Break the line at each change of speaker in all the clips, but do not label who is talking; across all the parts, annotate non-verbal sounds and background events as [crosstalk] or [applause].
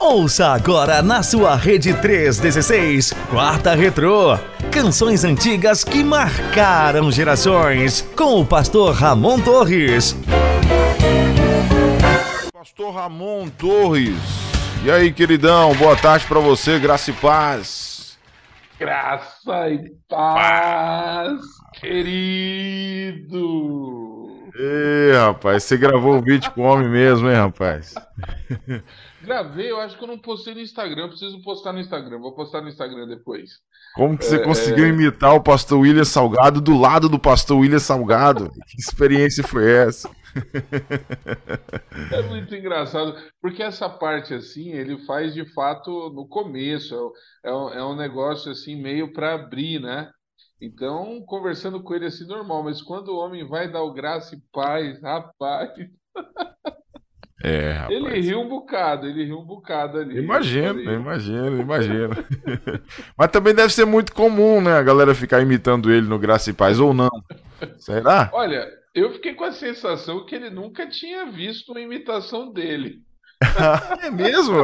Ouça agora na sua rede 316, Quarta Retrô. Canções antigas que marcaram gerações. Com o pastor Ramon Torres.
Pastor Ramon Torres. E aí, queridão, boa tarde para você, graça e paz.
Graça e paz, querido.
Ê, rapaz, você gravou o vídeo com o homem mesmo, hein, rapaz? [laughs]
Gravei, eu acho que eu não postei no Instagram. Eu preciso postar no Instagram. Vou postar no Instagram depois.
Como que você
É,
conseguiu
é.
imitar o pastor William Salgado do lado do pastor William Salgado? Que experiência foi essa? [laughs]
É muito engraçado, porque essa parte assim, ele faz de fato no começo. É, um- é um negócio assim, meio para abrir, né? Então, conversando com ele assim, normal. Mas quando o homem vai dar o graça e paz, rapaz,
É, [laughs] rapaz.
ele riu um bocado, ele riu um bocado ali.
Imagino, imagino, imagino. [laughs] Mas também deve ser muito comum, né? A galera ficar imitando ele no Graça e Paz, ou não. Será?
Olha, eu fiquei com a sensação que ele nunca tinha visto uma imitação dele. [laughs]
É mesmo?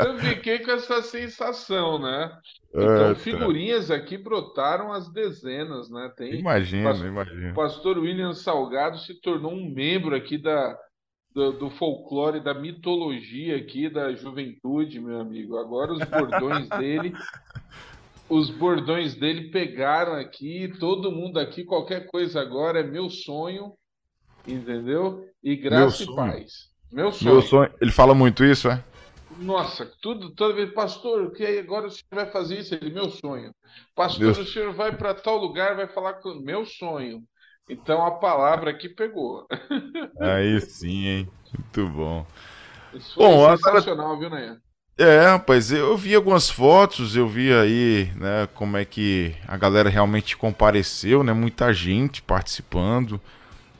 Eu fiquei com essa sensação, né? Então,
Ah, tá.
figurinhas aqui brotaram às dezenas, né? Tem
Imagino,
Pastor-
imagino.
o pastor William Salgado se tornou um membro aqui da, do, do folclore, da mitologia aqui da juventude, meu amigo. Agora os bordões [laughs] dele, os bordões dele pegaram aqui, todo mundo aqui, qualquer coisa agora é meu sonho, entendeu? E graça e paz. Meu sonho.
Meu sonho. Ele fala muito isso, é?
Nossa, tudo, toda vez, pastor, o que aí agora o senhor vai fazer isso? Ele, meu sonho. Pastor,
Deus.
o senhor vai para tal lugar, vai falar com meu sonho. Então a palavra aqui pegou.
Aí sim, hein? Muito bom.
Isso foi
Bom,
sensacional, viu, Nayan?
É, rapaz, eu vi algumas fotos, eu vi aí, né, como é que a galera realmente compareceu, né? Muita gente participando.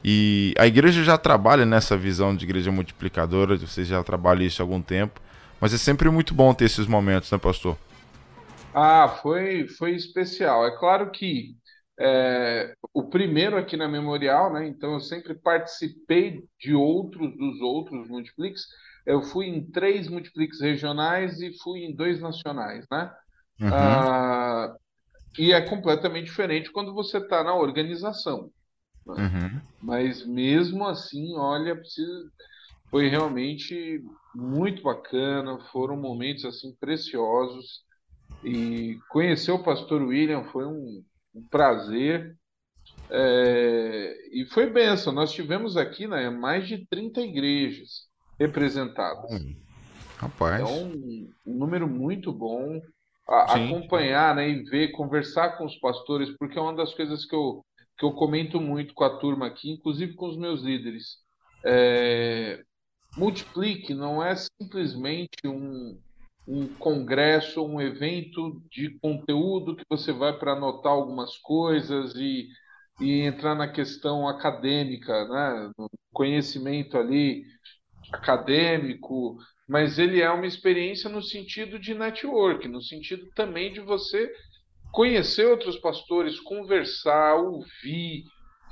E a igreja já trabalha nessa visão de igreja multiplicadora, vocês já trabalham isso há algum tempo. Mas é sempre muito bom ter esses momentos, né, pastor?
Ah, foi, foi especial. É claro que é, o primeiro aqui na Memorial, né? Então eu sempre participei de outros dos outros multiplix. Eu fui em três multiplix regionais e fui em dois nacionais, né?
Uhum.
Ah, e é completamente diferente quando você está na organização.
Uhum.
Mas mesmo assim, olha, precisa- foi realmente muito bacana, foram momentos assim preciosos. E conhecer o pastor William foi um, um prazer. É, e foi bênção. Nós tivemos aqui, né, mais de 30 igrejas representadas.
Rapaz.
Então, um número muito bom. A- acompanhar, né, e ver, conversar com os pastores, porque é uma das coisas que eu, que eu comento muito com a turma aqui, inclusive com os meus líderes. É, Multiplique não é simplesmente um, um congresso, um evento de conteúdo que você vai para anotar algumas coisas e, e entrar na questão acadêmica, né, no conhecimento ali acadêmico, mas ele é uma experiência no sentido de network, no sentido também de você conhecer outros pastores, conversar, ouvir,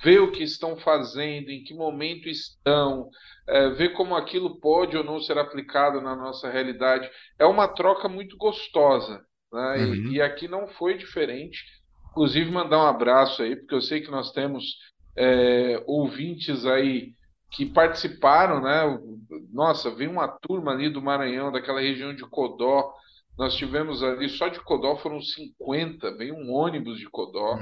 ver o que estão fazendo, em que momento estão, é, ver como aquilo pode ou não ser aplicado na nossa realidade. É uma troca muito gostosa, né? E-
Uhum.
E, aqui não foi diferente. Inclusive, mandar um abraço aí, porque eu sei que nós temos é, ouvintes aí que participaram, né? Nossa, veio uma turma ali do Maranhão, daquela região de Codó. Nós tivemos ali, só de Codó foram 50, veio um ônibus de Codó.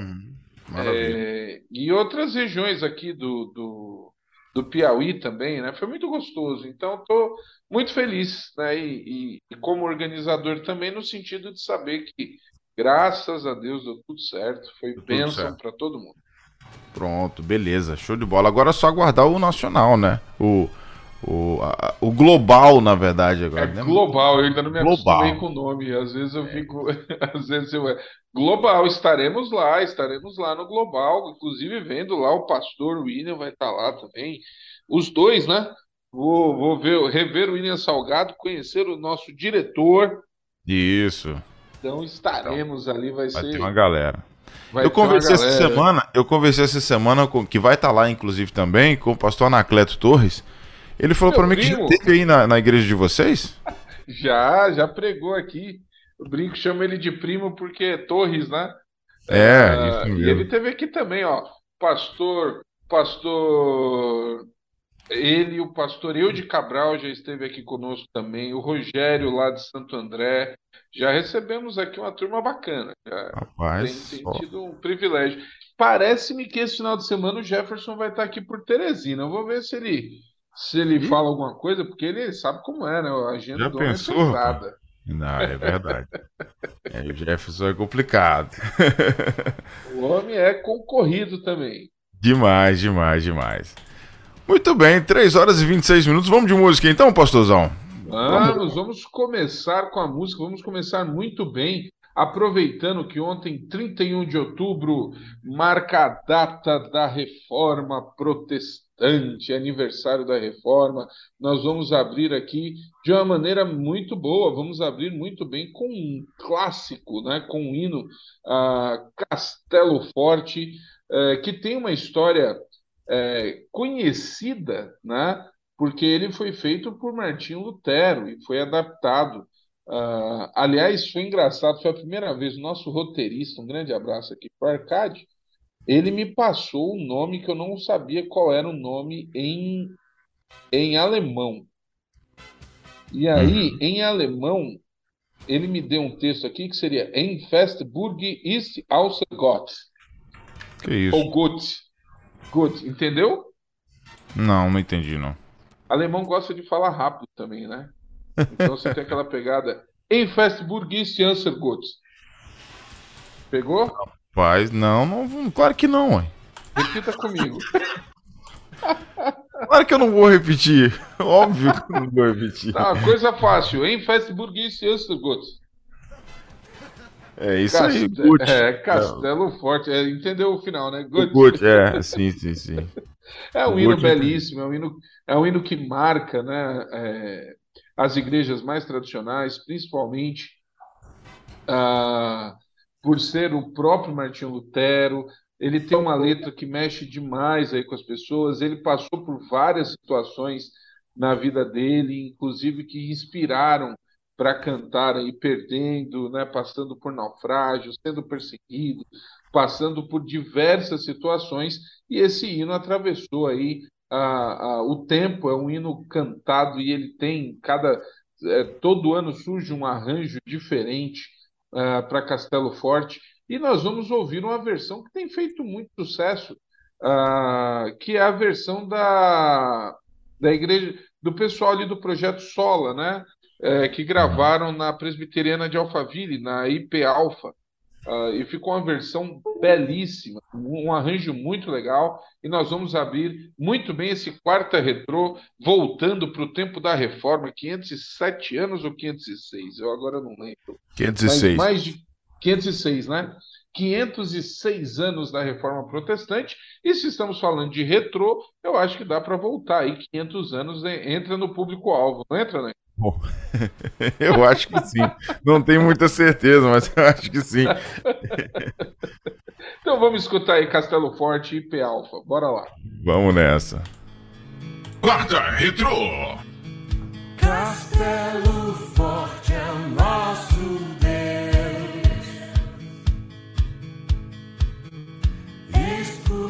Maravilha.
É, e outras regiões aqui do, do, do Piauí também, né? Foi muito gostoso. Então, estou muito feliz, né? E, e- e como organizador também, no sentido de saber que, graças a Deus, deu tudo certo. Foi
Deu
bênção para todo mundo.
Pronto, beleza, show de bola. Agora é só aguardar o nacional, né? O, o, a- o global, na verdade,
É
agora. né?
global, eu ainda não me
Global.
acostumei com o nome. Às vezes eu fico. [laughs] Às vezes eu. Global, estaremos lá, estaremos lá no Global, inclusive vendo lá o pastor William vai estar lá também. Os dois, né? Vou, vou ver, rever o William Salgado, conhecer o nosso diretor.
Isso,
Então estaremos ali, vai
vai
ser
ter uma galera. Vai eu conversei essa semana, eu conversei essa semana com que vai estar tá lá, inclusive, também, com o pastor Anacleto Torres. Ele falou para mim que já teve aí na, na igreja de vocês. [laughs]
já, já pregou aqui. O brinco chama ele de primo porque é Torres, né?
É, uh, isso mesmo.
E ele teve aqui também, ó. Pastor, pastor ele, o pastor Eude Cabral já esteve aqui conosco também, o Rogério lá de Santo André. Já recebemos aqui uma turma bacana.
Rapaz,
tem, tem tido um privilégio. Parece-me que esse final de semana o Jefferson vai estar aqui por Teresina. Eu vou ver se ele se ele fala alguma coisa, porque ele sabe como é, né? A agenda
já
do
pensou, é pesada. Não, é verdade. é, o Jefferson é complicado.
o homem é concorrido também.
Demais, demais, demais. Muito bem, 3 horas e 26 minutos. Vamos de música então, pastorzão?
Vamos, vamos começar com a música, vamos começar muito bem, aproveitando que ontem, 31 de outubro, marca a data da reforma protestante, aniversário da reforma. Nós vamos abrir aqui de uma maneira muito boa, vamos abrir muito bem com um clássico, né, com um hino uh, Castelo Forte, uh, que tem uma história é, conhecida, né? porque ele foi feito por Martinho Lutero e foi adaptado. Uh, aliás, foi engraçado, foi a primeira vez o nosso roteirista, um grande abraço aqui para Arcade, ele me passou um nome que eu não sabia qual era o nome em, em alemão. E aí, uhum. em alemão, ele me deu um texto aqui que seria Em Festburg ist außer Gott.
Que isso?
Ou Gott. Good, entendeu?
Não, não entendi não.
Alemão gosta de falar rápido também, né? Então você tem aquela pegada. Em Festburg ist Answer gut. Pegou?
Rapaz, não, não, claro que não, ué.
Repita comigo. [laughs]
Claro que eu não vou repetir. Óbvio que eu não vou repetir.
Tá, coisa fácil. Em Festburg ist Answer gut.
É isso Cast... aí,
Gucci. É, Castelo Forte. É, entendeu o final, né?
Gucci, é, sim, sim, sim. [laughs]
É um hino belíssimo, é um hino, é um hino que marca né, é, as igrejas mais tradicionais, principalmente ah, por ser o próprio Martinho Lutero. Ele tem uma letra que mexe demais aí com as pessoas. Ele passou por várias situações na vida dele, inclusive que inspiraram para cantar aí perdendo, né, passando por naufrágio, sendo perseguido, passando por diversas situações, e esse hino atravessou aí a, a, o tempo, é um hino cantado e ele tem cada é, todo ano surge um arranjo diferente uh, para Castelo Forte e nós vamos ouvir uma versão que tem feito muito sucesso, uh, que é a versão da, da igreja do pessoal ali do projeto Sola, né? É, que gravaram na Presbiteriana de Alphaville, na IP Alpha. Uh, e ficou uma versão belíssima, um arranjo muito legal. E nós vamos abrir muito bem esse quarta retrô, voltando para o tempo da reforma, 507 anos ou 506? Eu agora não lembro.
506.
Mas mais de 506, né? 506 anos da reforma protestante. E se estamos falando de retrô, eu acho que dá para voltar aí 500 anos, entra no público-alvo, não entra, né?
Bom, [laughs] eu acho que sim. Não tenho muita certeza, mas eu acho que sim. [laughs]
então vamos escutar aí Castelo Forte e P Alpha. Bora lá.
Vamos nessa.
Quarta Retro.
Castelo Forte é o nosso Deus. Escudo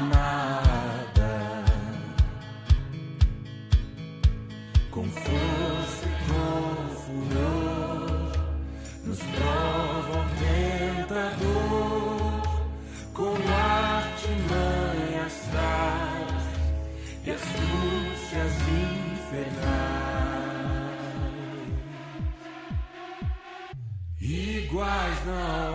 no.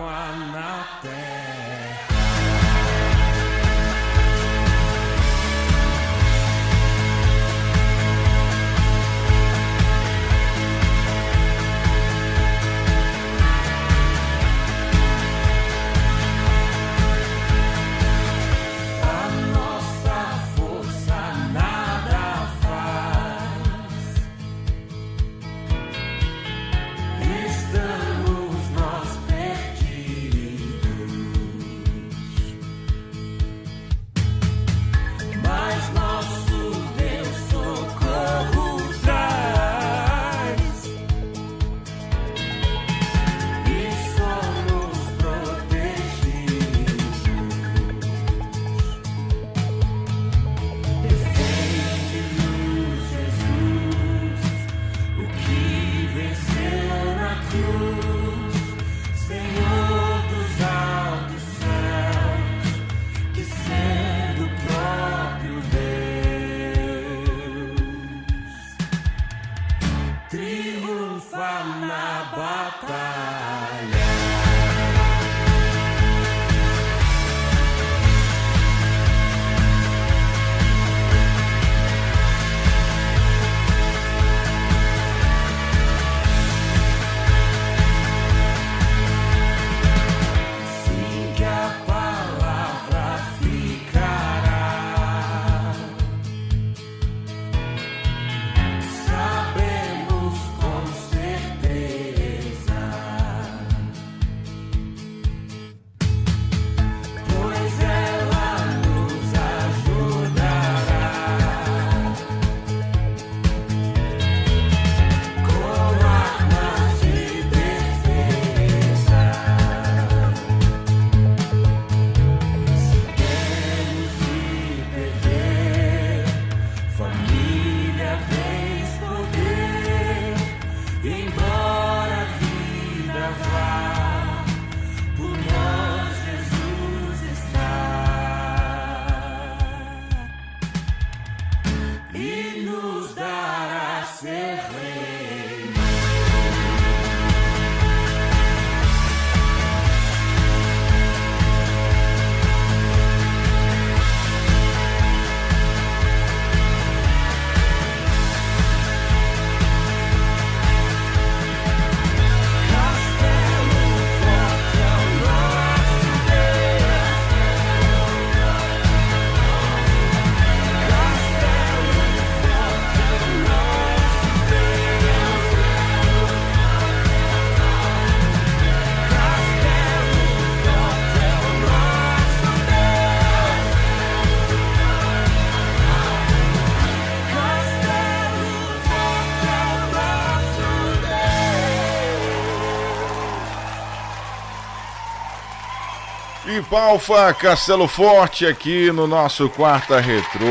Palfa Castelo Forte aqui no nosso Quarta Retrô.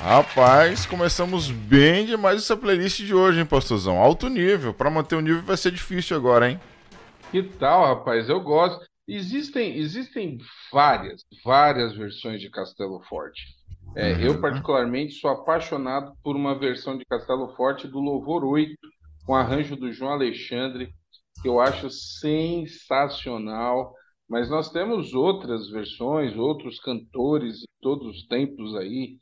Rapaz, começamos bem demais essa playlist de hoje, hein, pastorzão? Alto nível. Para manter o nível vai ser difícil agora, hein?
Que tal, rapaz? Eu gosto. Existem, existem várias, várias versões de Castelo Forte. É,
Uhum.
Eu, particularmente, sou apaixonado por uma versão de Castelo Forte do Louvor 8, com arranjo do João Alexandre, que eu acho sensacional. Mas nós temos outras versões, outros cantores de todos os tempos aí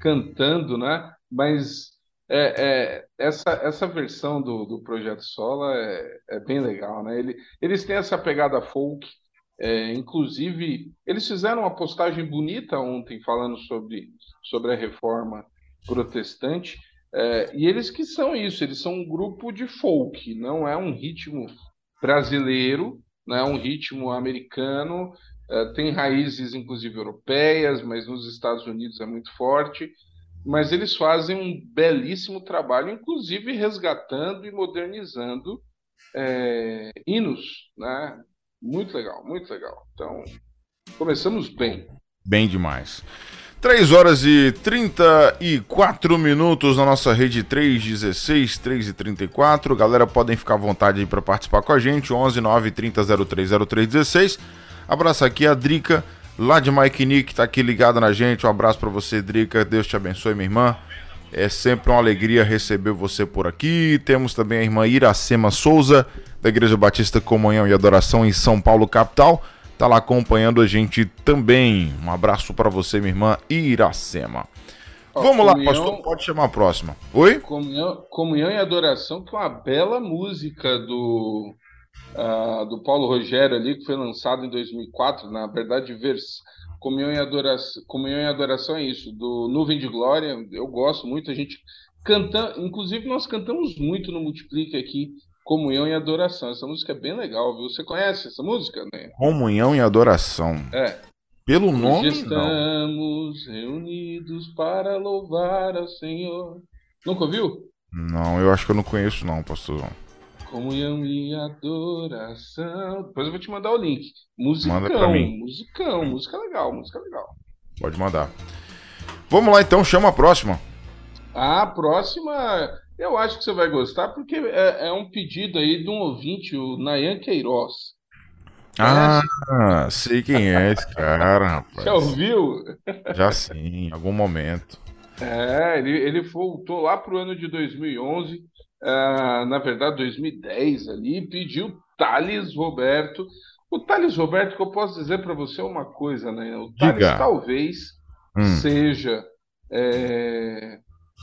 cantando, né? Mas é, é, essa, essa versão do, do Projeto Sola é, é bem legal, né? Ele, eles têm essa pegada folk, é, inclusive eles fizeram uma postagem bonita ontem falando sobre, sobre a reforma protestante, é, e eles que são isso, eles são um grupo de folk, não é um ritmo brasileiro, não é um ritmo americano, é, tem raízes inclusive europeias, mas nos Estados Unidos é muito forte mas eles fazem um belíssimo trabalho, inclusive resgatando e modernizando é, hinos, né? Muito legal, muito legal. Então, começamos bem.
Bem demais. 3 horas e 34 minutos na nossa rede 316, 3 e 34. Galera, podem ficar à vontade aí para participar com a gente. 11 9 30 03 0316. Abraço aqui a Drica, lá de Mike Nick, tá aqui ligada na gente. Um abraço para você, Drica. Deus te abençoe, minha irmã. É sempre uma alegria receber você por aqui. Temos também a irmã Iracema Souza, da Igreja Batista Comunhão e Adoração em São Paulo, capital. Tá lá acompanhando a gente também. Um abraço para você, minha irmã Iracema.
Ó,
Vamos lá,
comunhão-
pastor. Pode chamar a próxima. Oi?
Comunhão, Comunhão e Adoração, que é uma bela música do, ah, do Paulo Rogério ali, que foi lançado em 2004. Na verdade, vers... Comunhão, e Adoração, Comunhão e Adoração é isso, do Nuvem de Glória. Eu gosto muito, a gente canta, inclusive nós cantamos muito no Multiplique aqui, Comunhão e Adoração. Essa música é bem legal, viu? Você conhece essa música, né?
Comunhão e adoração.
É.
Pelo
Hoje
nome, não.
estamos reunidos para louvar ao Senhor. Nunca ouviu?
Não, eu acho que eu não conheço, não, pastorzão.
Comunhão e adoração. Depois eu vou te mandar o link. Musicão,
Manda pra mim.
musicão, música legal, música legal.
Pode mandar. Vamos lá então, chama a próxima.
A próxima, eu acho que você vai gostar, porque é, é um pedido aí de um ouvinte, o Nayan Queiroz.
Ah, sei quem é esse cara, [laughs] rapaz.
Já ouviu?
Já sim, em algum momento.
É, ele, ele voltou lá pro ano de 2011, ah, na verdade 2010 ali, e pediu Thales Roberto. O Thales Roberto, que eu posso dizer para você uma coisa, né? O Thales
Diga.
talvez
Hum.
seja é,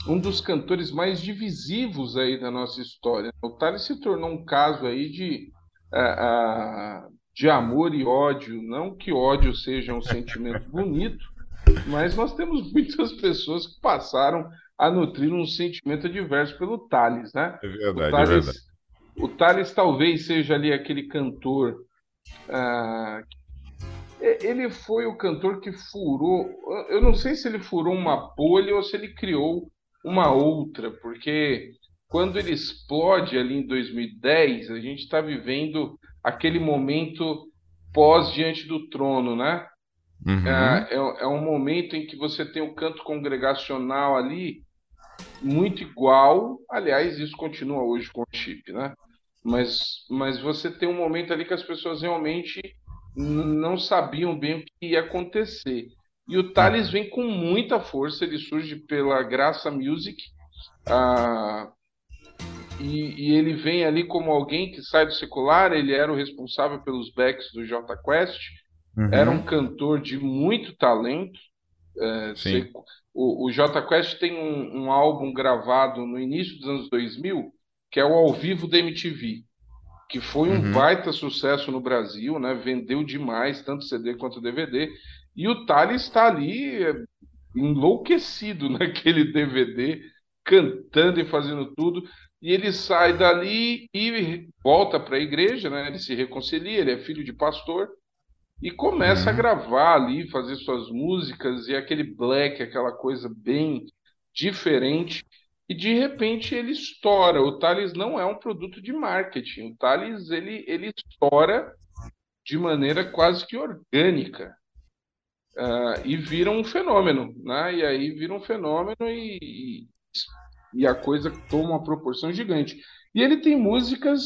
um dos cantores mais divisivos aí da nossa história. O Thales se tornou um caso aí de, ah, ah, de amor e ódio. Não que ódio seja um sentimento [laughs] bonito, mas nós temos muitas pessoas que passaram a nutrir um sentimento adverso pelo Thales, né?
É
O
verdade, é verdade.
o Thales talvez seja ali aquele cantor. e- ele foi o cantor que furou. Eu não sei se ele furou uma bolha ou se ele criou uma outra, porque quando ele explode ali em 2010, a gente está vivendo aquele momento pós diante do trono, né?
Uhum.
É, é, é um momento em que você tem o canto congregacional ali muito igual. Aliás, isso continua hoje com o chip, né? Mas, mas você tem um momento ali que as pessoas realmente não sabiam bem o que ia acontecer. E o Thales vem com muita força, ele surge pela Graça Music. ah, e, e ele vem ali como alguém que sai do secular, ele era o responsável pelos backs do J Quest,
Uhum.
era um cantor de muito talento. É, o, o Jota Quest tem um, um álbum gravado no início dos anos 2000, que é o Ao Vivo da MTV, que foi um
Uhum.
baita sucesso no Brasil, né? Vendeu demais, tanto CD quanto DVD. E o Thales está ali é, enlouquecido [laughs] naquele DVD, cantando e fazendo tudo. E ele sai dali e volta para a igreja, né? Ele se reconcilia, ele é filho de pastor e começa a
Uhum.
gravar ali, fazer suas músicas e aquele black, aquela coisa bem diferente. E de repente ele estoura. O Thales não é um produto de marketing. O Thales ele, ele estoura de maneira quase que orgânica. Uh, e vira um fenômeno, né? E aí vira um fenômeno e, e a coisa toma uma proporção gigante. E ele tem músicas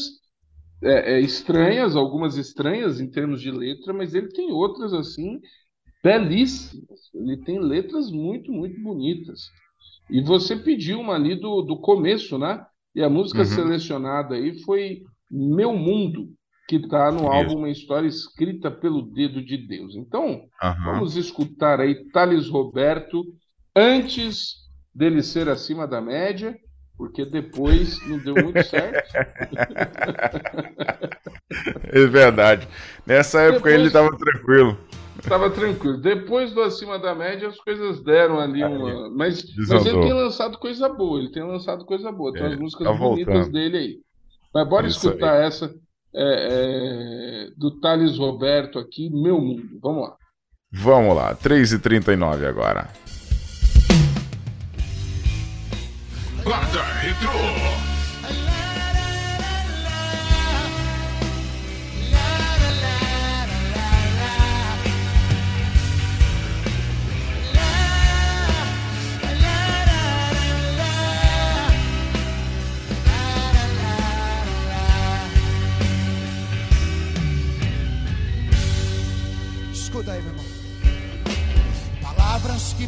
é, é, estranhas, algumas estranhas em termos de letra, mas ele tem outras assim belíssimas. Ele tem letras muito, muito bonitas. E você pediu uma ali do, do começo, né? E a música uhum. selecionada aí foi Meu Mundo, que está no Isso. álbum Uma História Escrita pelo Dedo de Deus. Então, uhum. vamos escutar aí Thales Roberto antes dele ser acima da média, porque depois não deu muito [laughs] certo.
é verdade. Nessa época depois... ele estava tranquilo.
Estava tranquilo. Depois do acima da média, as coisas deram ali uma. Mas, mas ele tem lançado coisa boa, ele tem lançado coisa boa. Tem é, as músicas tá bonitas dele aí. Mas bora Isso escutar aí. essa é, é, do Thales Roberto aqui, Meu Mundo. Vamos lá.
Vamos lá, 3h39 agora. Guarda Retro.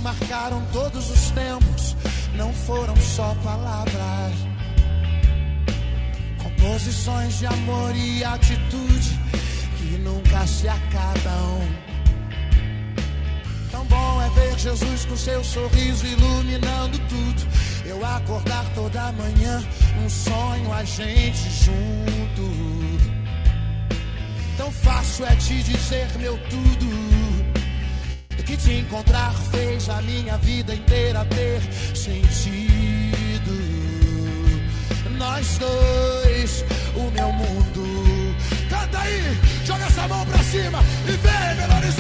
Marcaram todos os tempos não foram só palavras. Composições de amor e atitude que nunca se acabam. Tão bom é ver Jesus com seu sorriso iluminando tudo. Eu acordar toda manhã, um sonho, a gente junto. Tão fácil é te dizer meu tudo. Que te encontrar fez a minha vida inteira ter sentido. Nós dois, o meu mundo. Canta aí, joga essa mão pra cima e vem, Belo.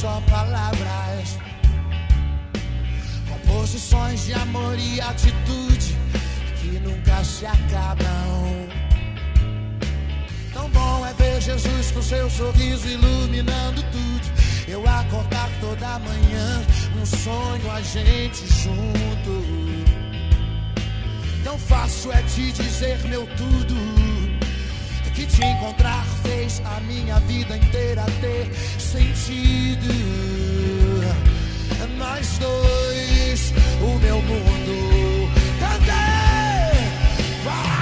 Só palavras. Composições de amor e atitude que nunca se acabam. Tão bom é ver Jesus com seu sorriso iluminando tudo. Eu acordar toda manhã, um sonho a gente junto. Tão fácil é te dizer meu tudo. Que te encontrar fez a minha vida inteira ter sentido. Nós dois, o meu mundo. Cantei! Ah!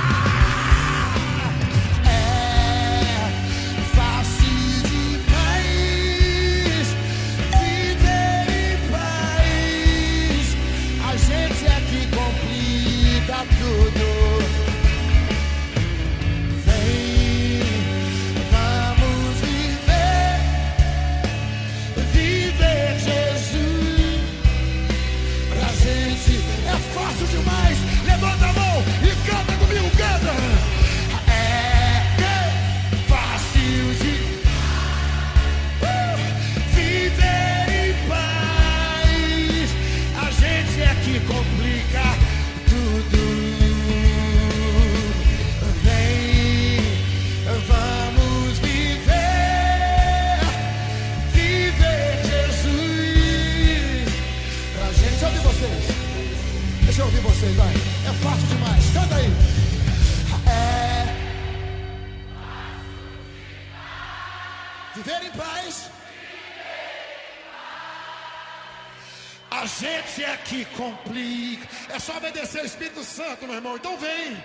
Meu irmão. Então vem,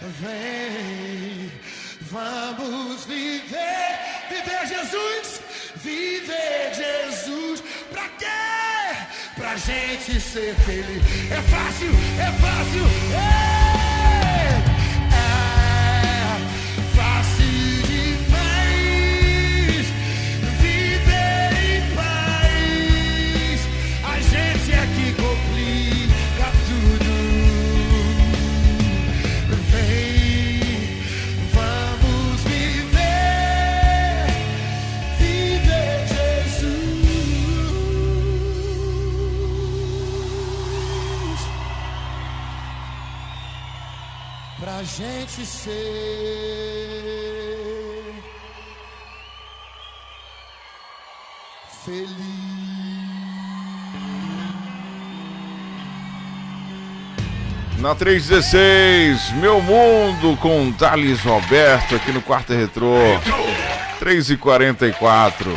vem, vamos viver, viver Jesus, viver Jesus. Pra quê? Pra gente ser feliz. É fácil, é fácil. É, gente ser
Na 316, Meu Mundo com Thales Roberto aqui no Quarto Retrô. 3 e 44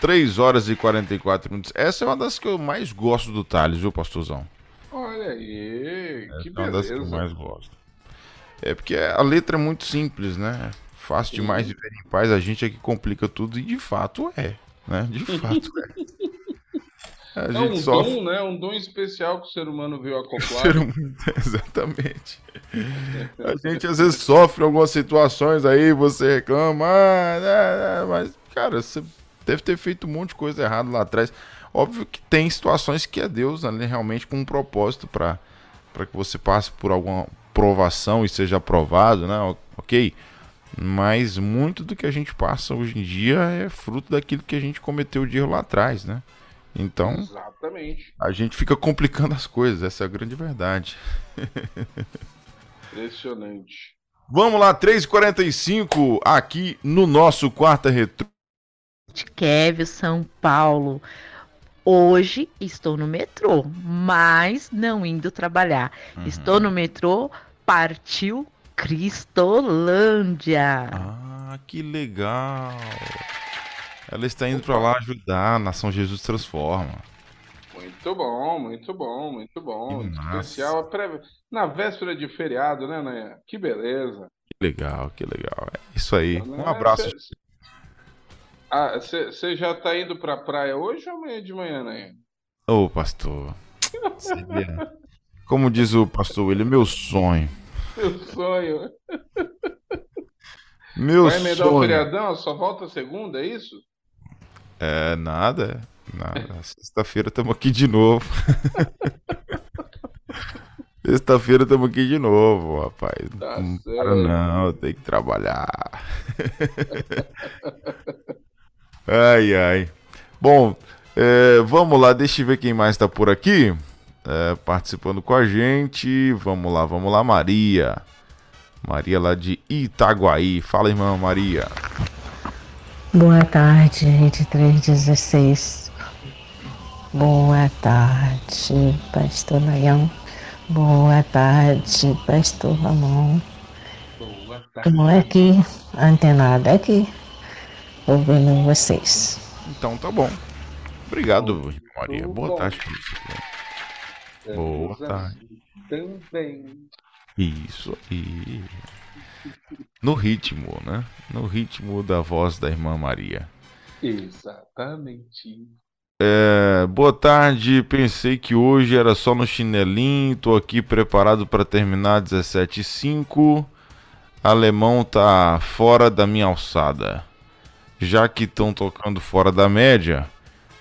3 horas e 44 minutos. Essa é uma das que eu mais gosto do Thales, viu, pastorzão?
Olha aí, que
é uma das que eu
beleza.
mais gosto. É porque a letra é muito simples, né? Fácil demais viver em paz, a gente é que complica tudo e de fato é, né? De [laughs] fato é. A
É
gente
um
sofre.
dom, né? Um dom especial que o ser humano veio [laughs] acoplar.
Humano- [laughs] Exatamente. A gente às vezes sofre algumas situações aí, você reclama, ah, né, né, mas, cara, você deve ter feito um monte de coisa errada lá atrás. Óbvio que tem situações que é Deus ali realmente com um propósito para para que você passe por alguma provação e seja aprovado, né? Ok? Mas muito do que a gente passa hoje em dia é fruto daquilo que a gente cometeu de erro lá atrás, né? Então,
Exatamente.
a gente fica complicando as coisas, essa é a grande verdade.
Impressionante.
Vamos lá, 3h45 aqui no nosso quarta retro.
Kevin, São Paulo. Hoje estou no metrô, mas não indo trabalhar.
Uhum.
Estou no metrô, partiu Cristolândia.
Ah, que legal. Ela está indo para lá ajudar, a Nação Jesus Transforma.
Muito bom, muito bom, muito bom. Especial pré- na véspera de feriado, né, Nanha? Que beleza.
Que legal, que legal. É isso aí. Um
Né?
abraço.
Cê- Ah, você já tá indo pra praia hoje ou amanhã de manhã, Nanha?
Ô, pastor. [laughs] Como diz o pastor, ele é meu sonho.
Meu sonho.
Meu
Vai emendar o
sonho.
feriadão? Só volta segunda, é isso?
É, nada. Nada. [laughs] Sexta-feira estamos aqui de novo. [laughs] Sexta-feira estamos aqui de novo, rapaz.
Tá
não
certo.
para não, tem que trabalhar. [laughs] ai, ai. Bom, é, vamos lá, deixa eu ver quem mais está por aqui. É, participando com a gente. Vamos lá, vamos lá, Maria. Maria lá de Itaguaí. Fala, irmã Maria.
Boa tarde, Rede 316. Boa tarde, Pastor Nayão. Boa tarde, Pastor Ramon.
Boa
Estou aqui, antenada aqui, ouvindo vocês.
Então tá bom. Obrigado, Maria. Boa tarde pra você. Também. Boa tarde.
Também.
Isso aí. No ritmo, né? No ritmo da voz da irmã Maria.
Exatamente.
É, boa tarde, pensei que hoje era só no chinelinho, tô aqui preparado para terminar 17 e 5. Alemão tá fora da minha alçada. Já que estão tocando fora da média,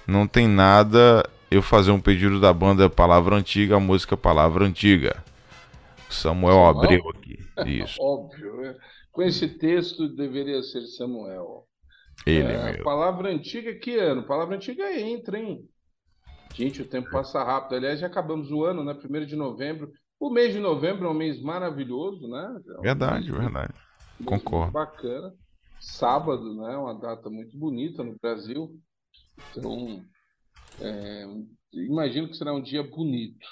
não tem nada eu fazer um pedido da banda Palavra Antiga, a música Palavra Antiga. Samuel
Samuel?
abriu aqui. Isso, [laughs]
Óbvio. né? Com esse texto deveria ser Samuel.
ele
É,
mesmo.
palavra antiga, que ano? Palavra antiga entra, hein? Gente, o tempo passa rápido. Aliás, já acabamos o ano, né? Primeiro de novembro. O mês de novembro é um mês maravilhoso, né? É um
Verdade,
mês
verdade. Concordo.
Bacana. Sábado, né? Uma data muito bonita no Brasil. Então, é, imagino que será um dia bonito.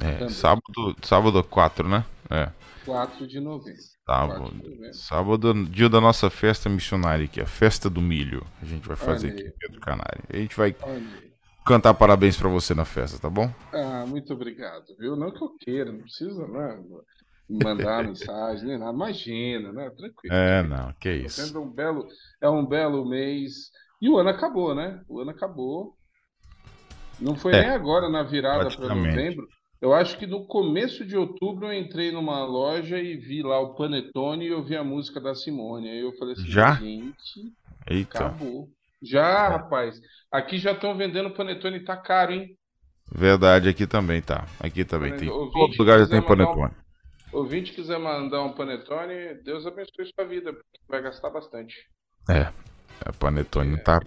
É, sábado, sábado 4, né? É.
4 de novembro.
Sábado.
4 de novembro.
Sábado, dia da nossa festa missionária aqui, a festa do milho. A gente vai fazer aqui em Pedro Canário. A gente vai cantar parabéns pra você na festa, tá bom?
Ah, muito obrigado, viu? Não que eu queira, não precisa, né? Mandar [laughs] mensagem, nem nada. Imagina, né? Tranquilo.
É, não, que isso.
Um belo, é um belo mês. E o ano acabou, né? O ano acabou. Não foi
É,
nem agora na virada para novembro. Eu acho que no começo de outubro eu entrei numa loja e vi lá o Panetone e eu vi a música da Simone. Aí eu falei assim,
Já?
gente,
Eita,
acabou. Já, rapaz. Aqui já estão vendendo Panetone, tá caro, hein?
verdade, aqui também tá. Aqui também tem.
Ouvinte,
Todo lugar já tem
mandar um-
panetone.
Ouvinte quiser mandar um Panetone, Deus abençoe sua vida, porque vai gastar bastante.
É, é panetone não tá.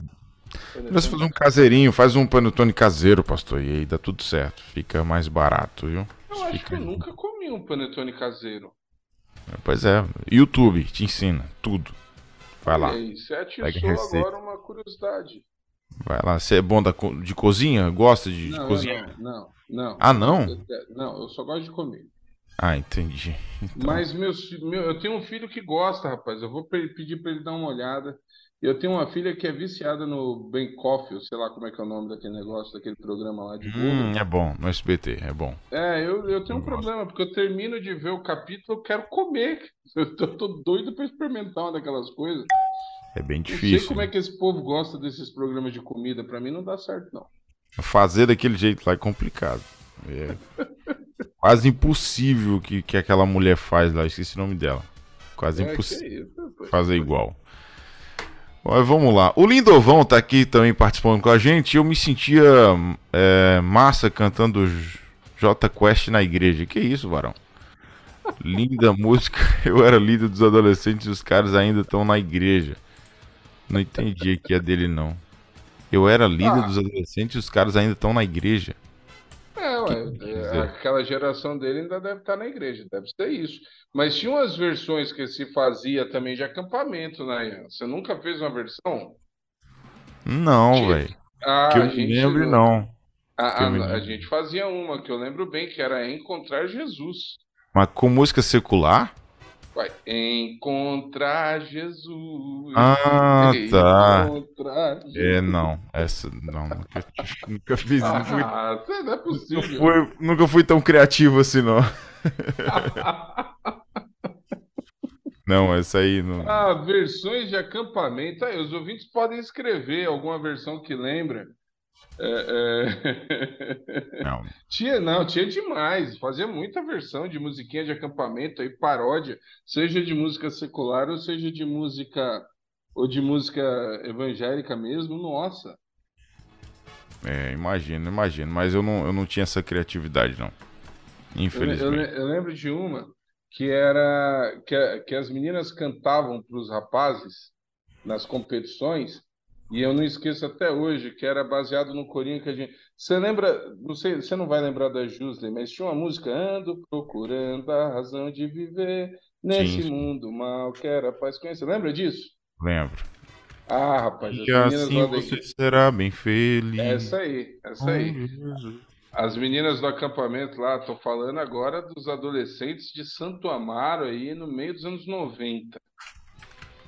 Nós fazer um caseirinho, faz um panetone caseiro, pastor, e aí dá tudo certo. Fica mais barato, viu?
Eu acho que
Fica...
eu nunca comi um panetone caseiro.
Pois é, YouTube te ensina tudo. Vai lá,
E aí, você atiçou agora uma curiosidade.
vai lá. Você é bom da de cozinha? Gosta de, de
Não, eu
cozinhar?
não, não, não.
Ah, não?
Não, eu só gosto de comer.
Ah, entendi. Então,
Mas meu, eu tenho um filho que gosta, rapaz. Eu vou pe- pedir pra ele dar uma olhada. Eu tenho uma filha que é viciada no Ben Coffee, sei lá como é que é o nome daquele negócio, daquele programa lá de
hum, é bom, no SBT, é bom.
É, eu, eu tenho um
Eu gosto.
problema, porque eu termino de ver o capítulo, eu quero comer. [laughs] Eu tô, tô doido pra experimentar uma daquelas coisas.
É bem
Não sei
difícil.
como é que esse povo gosta desses programas de comida. Pra mim não dá certo, não.
Fazer daquele jeito lá é complicado. É [laughs] quase impossível que, que aquela mulher faz lá, esqueci o nome dela. Quase
É,
impossível
isso, rapaz.
fazer igual. Mas vamos lá. O Lindovão tá aqui também participando com a gente. Eu me sentia é, massa cantando J- Quest na igreja. Que isso, varão? Linda [laughs] música. Eu era líder dos adolescentes e os caras ainda estão na igreja. Não entendi aqui a dele, não. Eu era líder
Ah.
dos adolescentes e os caras ainda estão na igreja.
É, ué, é, aquela geração dele ainda deve estar na igreja, deve ser isso. Mas tinha umas versões que se fazia também de acampamento, né, Ian? Você nunca fez uma versão?
Não, velho.
Ah,
Que eu me
gente
lembre, não.
A, a- a gente fazia uma que eu lembro bem, que era Encontrar Jesus.
Mas com música secular?
Vai, encontrar Jesus.
Ah, tá.
Encontrar Jesus.
É, não. Essa, não. Nunca, [laughs] nunca fiz. Não fui,
Ah, isso não é possível.
fui- nunca fui tão criativo assim, não. [laughs] Não, essa aí não.
Ah, versões de acampamento. Aí, os ouvintes podem escrever alguma versão que lembra. É, é...
Não. [laughs]
Tinha, não, tinha demais. Fazia muita versão de musiquinha de acampamento aí, paródia, seja de música secular ou seja de música ou de música evangélica mesmo. Nossa.
É, imagino, imagino. Mas eu não, eu não tinha essa criatividade, não.
Eu, le- eu
Infelizmente.
le- eu lembro de uma que era que, que as meninas cantavam para os rapazes nas competições e eu não esqueço até hoje que era baseado no corinho que a gente. Você lembra? Não sei, você não vai lembrar da Jusley, mas tinha uma música Ando procurando a razão de viver nesse
Sim.
mundo mal que era paz conhecer. Lembra disso?
Lembro.
Ah, rapaz, as
E
meninas
assim
lá da
você será bem feliz.
Essa aí, essa aí. As meninas do acampamento lá, tô falando agora dos adolescentes de Santo Amaro aí no meio dos anos 90.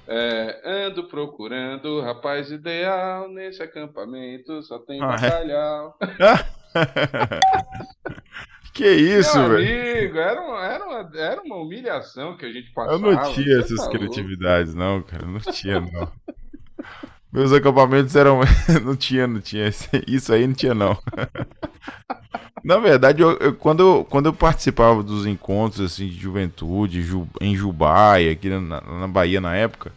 É, ando procurando o rapaz ideal nesse acampamento, só tem
Ah, é?
bacalhau. [laughs]
que isso,
Meu
velho?
amigo, era uma, era, uma, era uma humilhação que a gente passava.
Eu não tinha essas
tá louco.
criatividades, não, cara. Não tinha, não. [laughs] Meus acampamentos eram. [laughs] Não tinha, não tinha. Isso aí não tinha, não. [laughs] Na verdade, eu- eu- quando, eu, quando eu participava dos encontros assim, de juventude, Ju- em Jubaia, aqui na, na Bahia na época,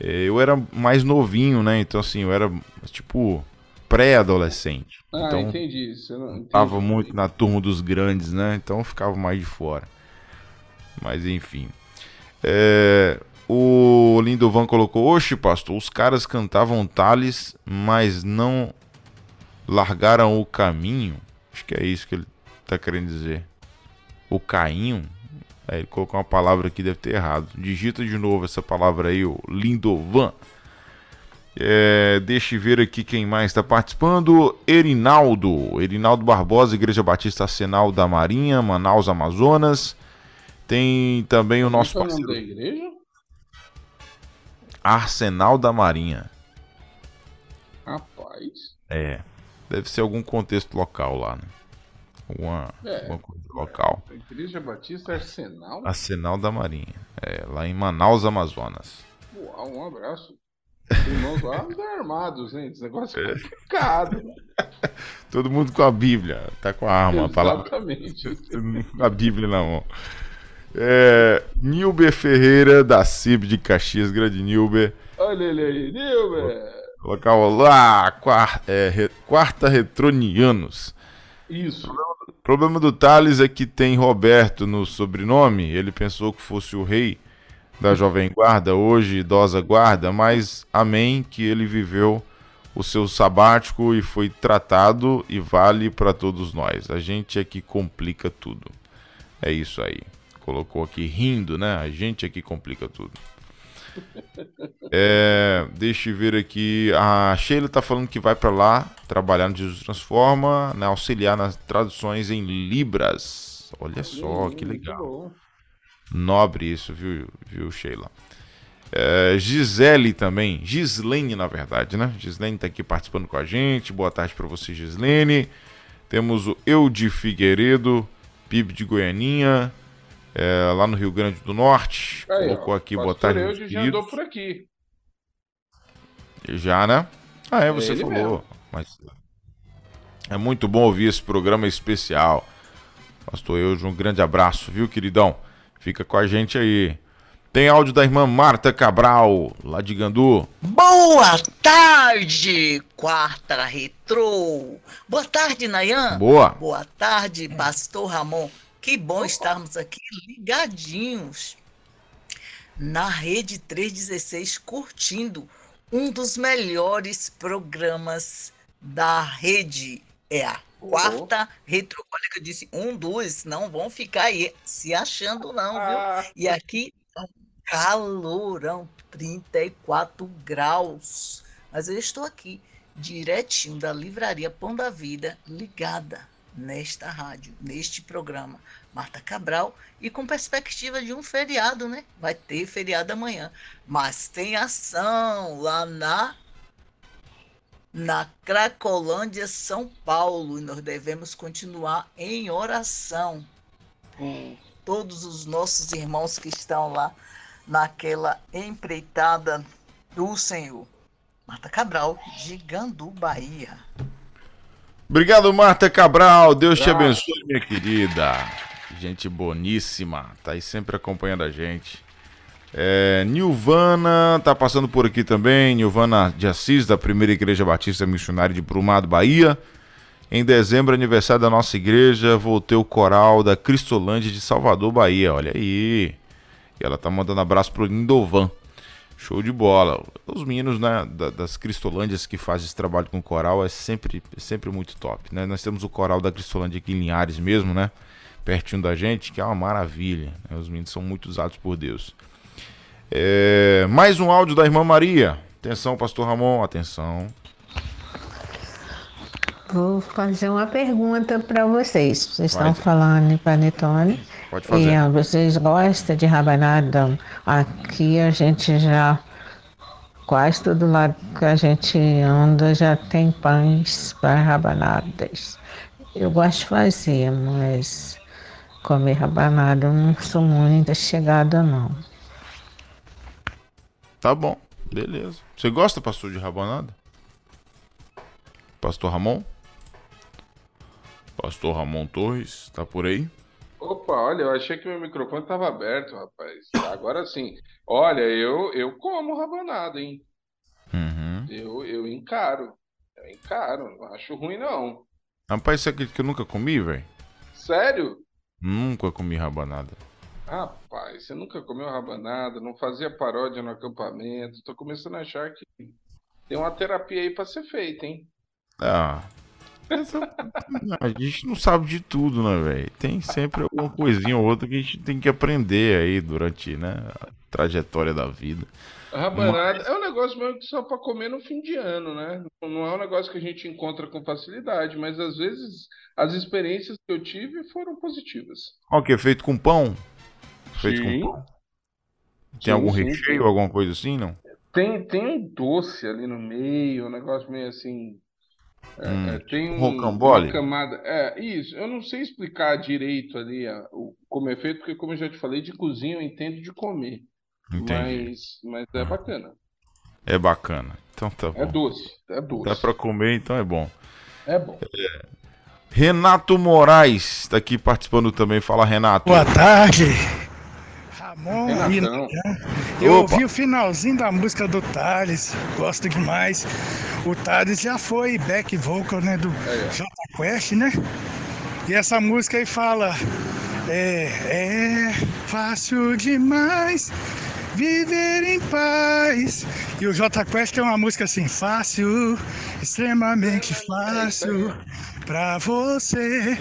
eh, eu era mais novinho, né? Então, assim, eu era tipo pré-adolescente.
Ah,
então,
entendi. Você não, entendi.
Tava muito na turma dos grandes, né? Então eu ficava mais de fora. Mas enfim. É, o Lindovan colocou: Oxe, pastor, os caras cantavam Thales, mas não largaram o caminho. Acho que é isso que ele tá querendo dizer. O cainho. É, ele colocou uma palavra aqui, deve ter errado. Digita de novo essa palavra aí, o Lindovan. É, deixa eu ver aqui quem mais está participando. Erinaldo. Erinaldo Barbosa, Igreja Batista Arsenal da Marinha, Manaus, Amazonas. Tem também o nosso
Qual é o nome da
parceiro
igreja?
Arsenal da Marinha.
Rapaz.
É. Deve ser algum contexto local lá, né? Alguma,
É.
alguma coisa local.
A Igreja Batista Arsenal?
Arsenal da Marinha. É, lá em Manaus, Amazonas.
Uau, um abraço. Irmãos lá [laughs] armados, hein? Esse negócio é complicado. né? [laughs]
Todo mundo com a Bíblia. Tá com a arma, a palavra.
Exatamente. [laughs]
a Bíblia na mão. É, Nilber Ferreira, da CIB de Caxias, grande Nilber.
Olha ele aí, Nilber.
Local lá, quar- é, re- quarta Retronianos.
Isso.
O problema do Thales é que tem Roberto no sobrenome. Ele pensou que fosse o rei da Jovem Guarda, hoje idosa guarda, mas amém que ele viveu o seu sabático e foi tratado e vale para todos nós. A gente é que complica tudo. É isso aí. Colocou aqui rindo, né? A gente é que complica tudo. [laughs] É, deixa eu ver aqui. A Sheila tá falando que vai para lá trabalhar no Jesus Transforma, né, auxiliar nas traduções em Libras. Olha só, que legal. Nobre isso, viu, viu Sheila? É, Gisele também, Gislene na verdade, né? Gislene tá aqui participando com a gente. Boa tarde para você, Gislene. Temos o Eude Figueiredo, PIB de Goianinha, é, lá no Rio Grande do Norte.
Aí, ó,
Colocou aqui, boa tarde,
Eudes já
queridos.
andou por aqui.
Já, né? Ah, é, você
ele
falou.
mesmo.
Mas é muito bom ouvir esse programa especial. Pastor Eudes, um grande abraço, viu, queridão? Fica com a gente aí. Tem áudio da irmã Marta Cabral, lá de Gandu.
Boa tarde, quarta retrô. Boa tarde, Nayan.
Boa.
Boa tarde, pastor Ramon. Que bom estarmos aqui ligadinhos na Rede 316, curtindo um dos melhores programas da rede. É a quarta retro. Olha que eu disse um dos, não vão ficar aí se achando não, viu?
Ah,
E aqui tá um calorão, 34 graus. Mas eu estou aqui, direitinho da livraria Pão da Vida, ligada nesta rádio, neste programa. Marta Cabral, e com perspectiva de um feriado, né? Vai ter feriado amanhã. Mas tem ação lá na na Cracolândia, São Paulo, e nós devemos continuar em oração por todos os nossos irmãos que estão lá naquela empreitada do Senhor. Marta Cabral, de Gandu, Bahia.
Obrigado, Marta Cabral. Deus te abençoe, minha querida. Gente boníssima. Tá aí sempre acompanhando a gente. É, Nilvana tá passando por aqui também. Nilvana de Assis, da Primeira Igreja Batista Missionária de Brumado, Bahia. Em dezembro, aniversário da nossa igreja, voltei o coral da Cristolândia de Salvador, Bahia. Olha aí. E ela tá mandando abraço pro Lindovan. Show de bola. Os meninos né, da- das Cristolândias que fazem esse trabalho com coral é sempre, sempre muito top. Né? Nós temos o coral da Cristolândia aqui em Linhares mesmo, né? Pertinho da gente, que é uma maravilha. né? Os meninos são muito usados por Deus. É, mais um áudio da irmã Maria. Atenção, pastor Ramon, atenção.
Vou fazer uma pergunta para vocês. Vocês
Vai.
estão falando em panetone.
Pode
E
fazer.
ah, vocês gostam de rabanada? Aqui a gente já. Quase todo lado que a gente anda já tem pães para rabanadas. Eu gosto de fazer, mas comer rabanada eu não sou muito chegada, não.
Tá bom, beleza. Você gosta, pastor, de rabanada? Pastor Ramon? Pastor Ramon Torres, tá por aí?
Opa, olha, eu achei que meu microfone estava aberto, rapaz. Agora sim. Olha, eu, eu como rabanada, hein?
Uhum.
Eu, eu encaro. Eu encaro. Não acho ruim, não.
Rapaz, você acredita que eu nunca comi, velho?
Sério?
Nunca comi rabanada.
Rapaz, você nunca comeu rabanada, não fazia paródia no acampamento. Tô começando a achar que tem uma terapia aí pra ser feita, hein?
Ah. A gente não sabe de tudo, né, velho? Tem sempre alguma coisinha ou outra que a gente tem que aprender aí durante, né, a trajetória da vida.
Rabanada é um negócio mesmo que só pra comer no fim de ano, né? Não é um negócio que a gente encontra com facilidade, mas às vezes as experiências que eu tive foram positivas.
Ó, o que é feito com pão? feito
Sim.
com pão. Tem
Sim,
algum
sim,
recheio, alguma coisa assim, não?
Tem, tem um doce ali no meio, um negócio meio assim. É,
Hum,
é, tem um,
rocambole?
uma camada. É, isso. Eu não sei explicar direito ali a- o, como é feito, porque, como eu já te falei, de cozinha eu entendo de comer.
Entendi.
Mas, mas é bacana.
É bacana. Então tá
É
bom.
doce. É doce.
Dá pra comer, então é bom.
É bom.
Renato Moraes está aqui participando também. Fala, Renato.
Boa tarde, Ramon
Renatão.
Eu
Opa.
ouvi o finalzinho da música do Thales, gosto demais. O Thales já foi back vocal né, do J Quest, né? E essa música aí fala: é, é fácil demais viver em paz. E o J Quest é uma música assim, fácil, extremamente fácil pra você.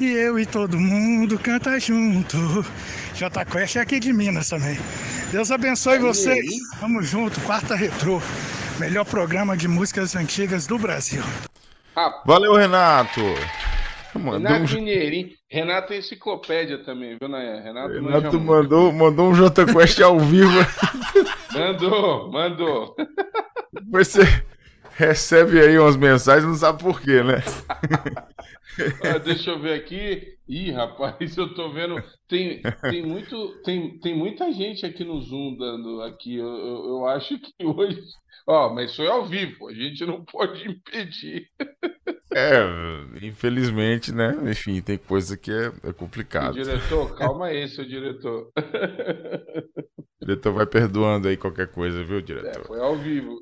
E eu e todo mundo canta junto. J Quest é aqui de Minas também. Deus abençoe vocês. Vamos junto, quarta retrô. Melhor programa de músicas antigas do Brasil.
Valeu, Renato. Mandou um,
Renato Mineirinho. Renato é enciclopédia também, viu, Nayan? Renato,
Renato mandou, mandou um J Quest ao vivo. [laughs]
Mandou, mandou. [laughs]
Você recebe aí umas mensagens, não sabe por quê, né? [laughs]
Ah, deixa eu ver aqui. Ih, rapaz, eu tô vendo. Tem, [laughs] tem, muito, tem, tem muita gente aqui no Zoom dando aqui. Eu, eu, eu acho que [laughs] hoje. Ó, mas foi ao vivo, a gente não pode impedir.
É, infelizmente, né? Enfim, tem coisa que é, é complicado.
diretor, calma aí, seu diretor. [laughs]
O diretor vai perdoando aí qualquer coisa, viu,
É,
diretor?
foi ao vivo.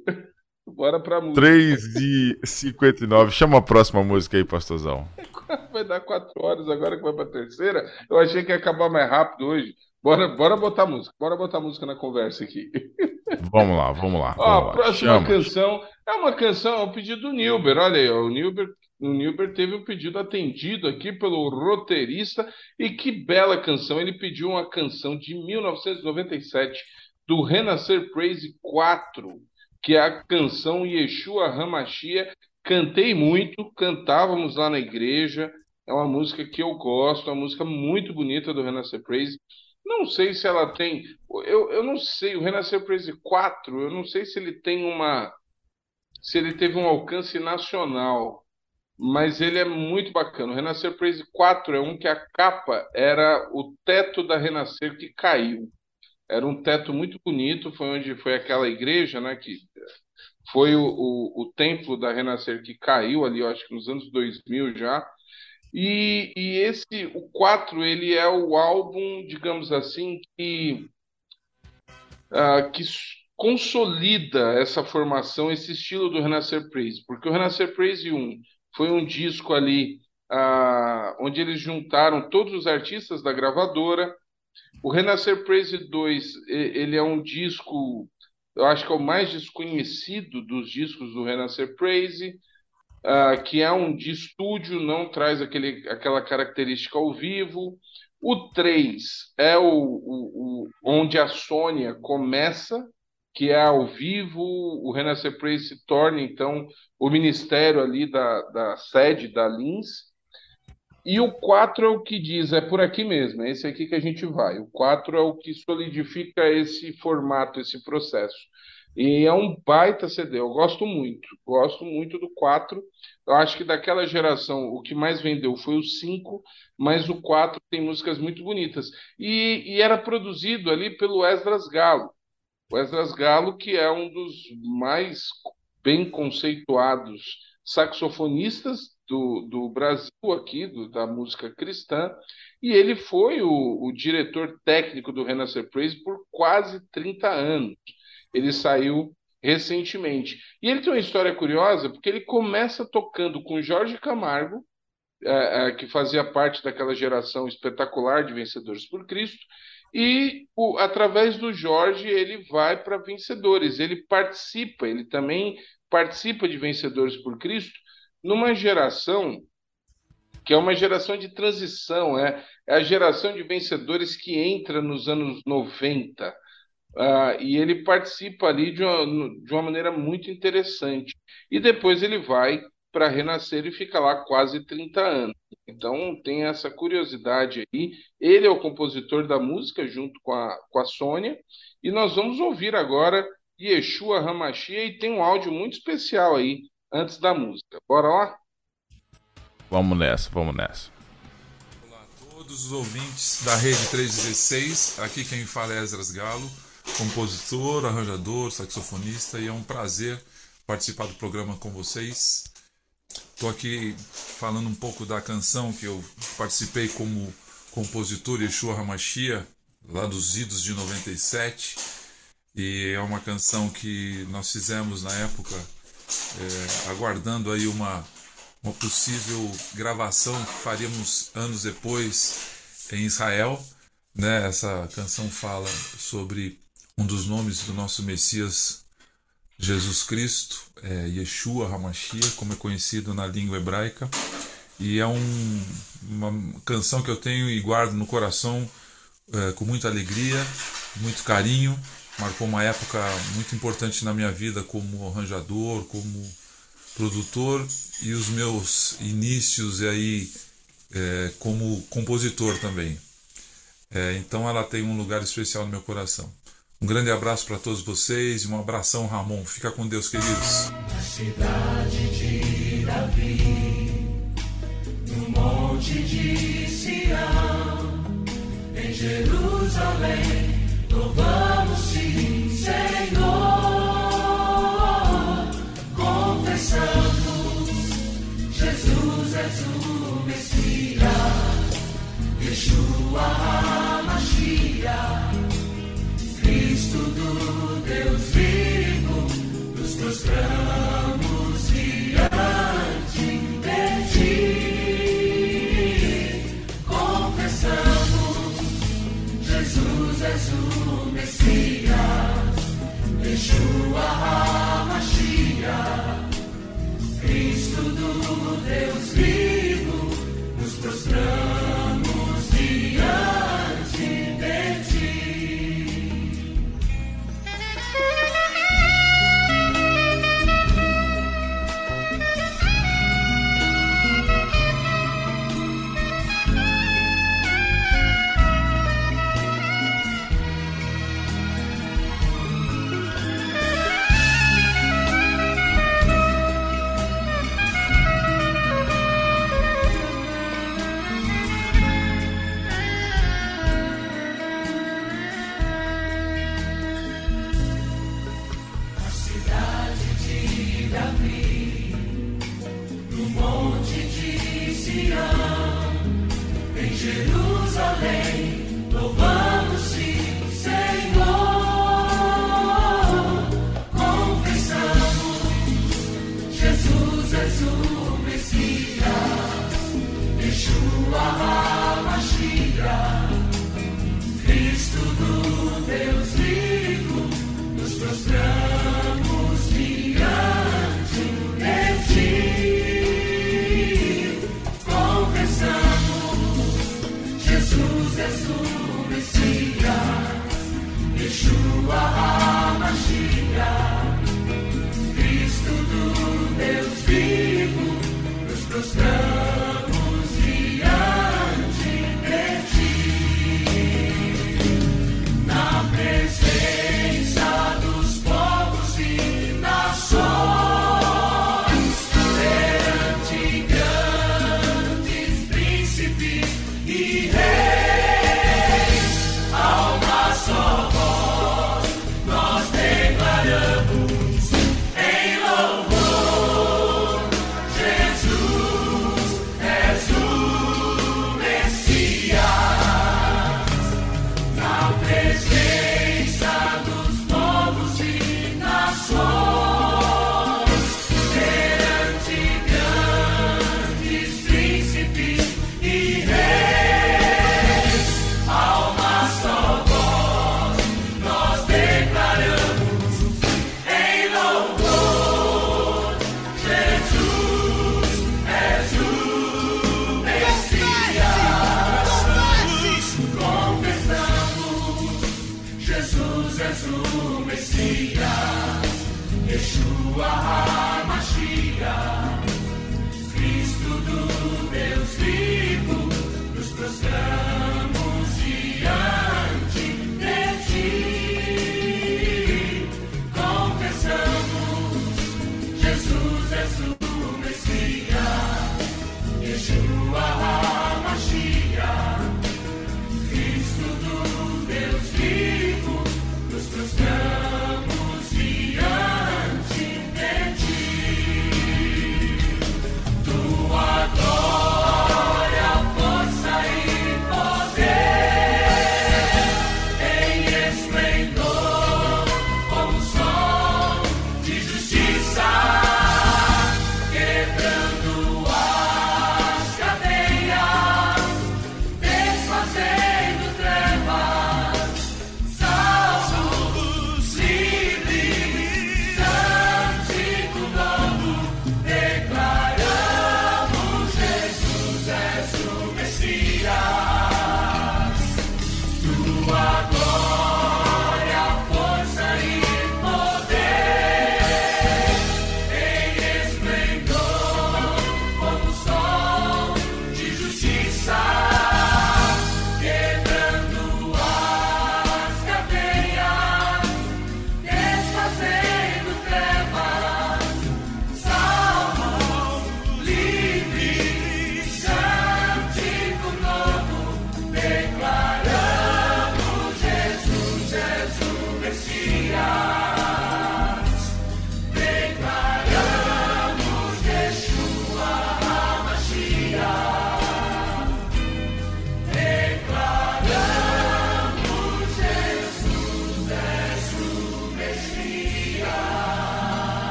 Bora pra música.
3 de 59. Chama a próxima música aí, pastorzão. [laughs]
Vai dar quatro horas agora que vai pra terceira. Eu achei que ia acabar mais rápido hoje. Bora, bora botar música. Bora botar música na conversa aqui. [laughs]
Vamos lá, vamos lá.
Ó, a
Vamos lá.
próxima
Chama.
canção é uma canção, é um pedido do Nilber. Olha aí, ó, o Nilber, o Nilber teve um pedido atendido aqui pelo roteirista. E que bela canção! Ele pediu uma canção de 1997 do Renascer Praise 4, que é a canção Yeshua Hamashia. Cantei muito, cantávamos lá na igreja. É uma música que eu gosto, uma música muito bonita do Renascer Praise. Não sei se ela tem. Eu, eu não sei, o Renascer Praise 4, eu não sei se ele tem uma. Se ele teve um alcance nacional, mas ele é muito bacana. O Renascer Praise 4 é um que a capa era o teto da Renascer que caiu. Era um teto muito bonito, foi onde foi aquela igreja, né? Que foi o, o, o templo da Renascer que caiu ali, eu acho que nos anos 2000 já. E, e esse, o 4, ele é o álbum, digamos assim, que, ah, que consolida essa formação, esse estilo do Renascer Praise. Porque o Renascer Praise 1 foi um disco ali ah, onde eles juntaram todos os artistas da gravadora. O Renascer Praise 2, e- ele é um disco, eu acho que é o mais desconhecido dos discos do Renascer Praise ah, que é um de estúdio, não traz aquele, aquela característica ao vivo. O 3 é o, o, o- onde a Sônia começa, que é ao vivo. O Renascer Praise se torna, então, o ministério ali da, da sede da Lins. E o 4 é o que diz, é por aqui mesmo, é esse aqui que a gente vai. O 4 é o que solidifica esse formato, esse processo. E é um baita CD, eu gosto muito, gosto muito do 4. Eu acho que daquela geração o que mais vendeu foi o 5, mas o 4 tem músicas muito bonitas. E, e era produzido ali pelo Esdras Galo. O Esdras Galo, que é um dos mais bem conceituados saxofonistas do, do Brasil aqui, do- da música cristã, e ele foi o, o diretor técnico do Renascer Praise por quase 30 anos. Ele saiu recentemente. E ele tem uma história curiosa, porque ele começa tocando com Jorge Camargo, eh, eh, que fazia parte daquela geração espetacular de Vencedores por Cristo, e o- através do Jorge ele vai para Vencedores. Ele participa, ele também participa de Vencedores por Cristo numa geração que é uma geração de transição, é, é a geração de vencedores que entra nos anos 90. Ah, e ele participa ali de uma, de uma maneira muito interessante. E depois ele vai para renascer e fica lá quase 30 anos. Então tem essa curiosidade aí. Ele é o compositor da música junto com a, com a Sônia. E nós vamos ouvir agora Yeshua Hamashia e tem um áudio muito especial aí antes da música. Bora lá?
Vamos nessa, vamos nessa.
Olá a todos os ouvintes da Rede 316. Aqui quem fala é Esdras Galo, compositor, arranjador, saxofonista e é um prazer participar do programa com vocês. Estou aqui falando um pouco da canção que eu participei como compositor Yeshua Hamashia, lá dos idos de 97. E é uma canção que nós fizemos na época, é, aguardando aí uma, uma possível gravação que faríamos anos depois em Israel. Né? Essa canção fala sobre um dos nomes do nosso Messias Jesus Cristo, é Yeshua Hamashia, como é conhecido na língua hebraica, e é um, uma canção que eu tenho e guardo no coração é, com muita alegria, muito carinho. Marcou uma época muito importante na minha vida como arranjador, como produtor e os meus inícios aí é, como compositor também. É, então ela tem um lugar especial no meu coração. Um grande abraço para todos vocês e um abração, Ramon. Fica com Deus, queridos.
Na cidade de Davi, no monte de Sião, em Jerusalém, louvamos-te, Cristo do Deus vivo, nos prostramos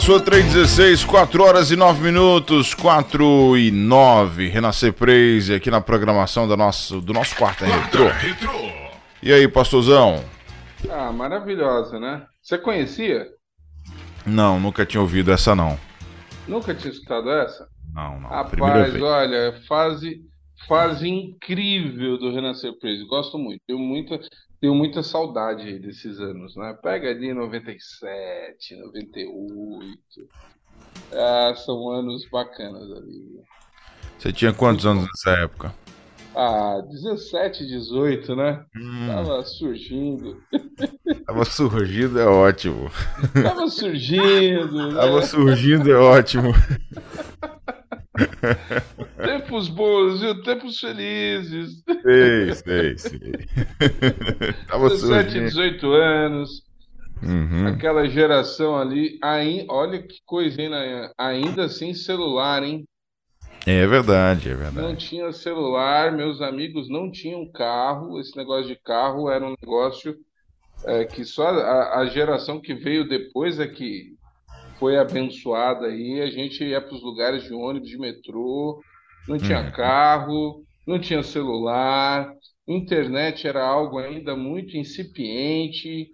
Sua 316, 4 horas e 9 minutos, 4 e 9. Renascer Praise aqui na programação do nosso, do nosso Quarta Retrô. E aí, pastorzão?
Ah, maravilhosa, né? Você conhecia?
Não, nunca tinha ouvido essa não.
Nunca tinha escutado essa?
Não, não. primeira
Rapaz,
vez.
olha, fase, fase incrível do Renascer Praise. Gosto muito. Tenho muita, tenho muita saudade aí desses anos, né? Pega ali 97, 98. Ah, são anos bacanas ali.
Você tinha quantos anos nessa época?
Ah, 17, 18, né?
Hum.
Tava surgindo. [laughs]
Tava surgindo, é ótimo.
Tava surgindo. né?
Tava surgindo, é ótimo. [laughs] [laughs]
Tempos bons, viu? Tempos felizes.
Sei, sei, sei. [laughs] Tava
17,
surgindo.
18 anos.
Uhum.
Aquela geração ali. Aí, olha que coisa, hein, Nayan? Ainda sem celular, hein?
É verdade, é verdade.
Não tinha celular, meus amigos não tinham carro. Esse negócio de carro era um negócio é, que só a, a geração que veio depois é que foi abençoada aí. A gente ia para os lugares de ônibus, de metrô, não tinha
Uhum.
carro, não tinha celular, internet era algo ainda muito incipiente.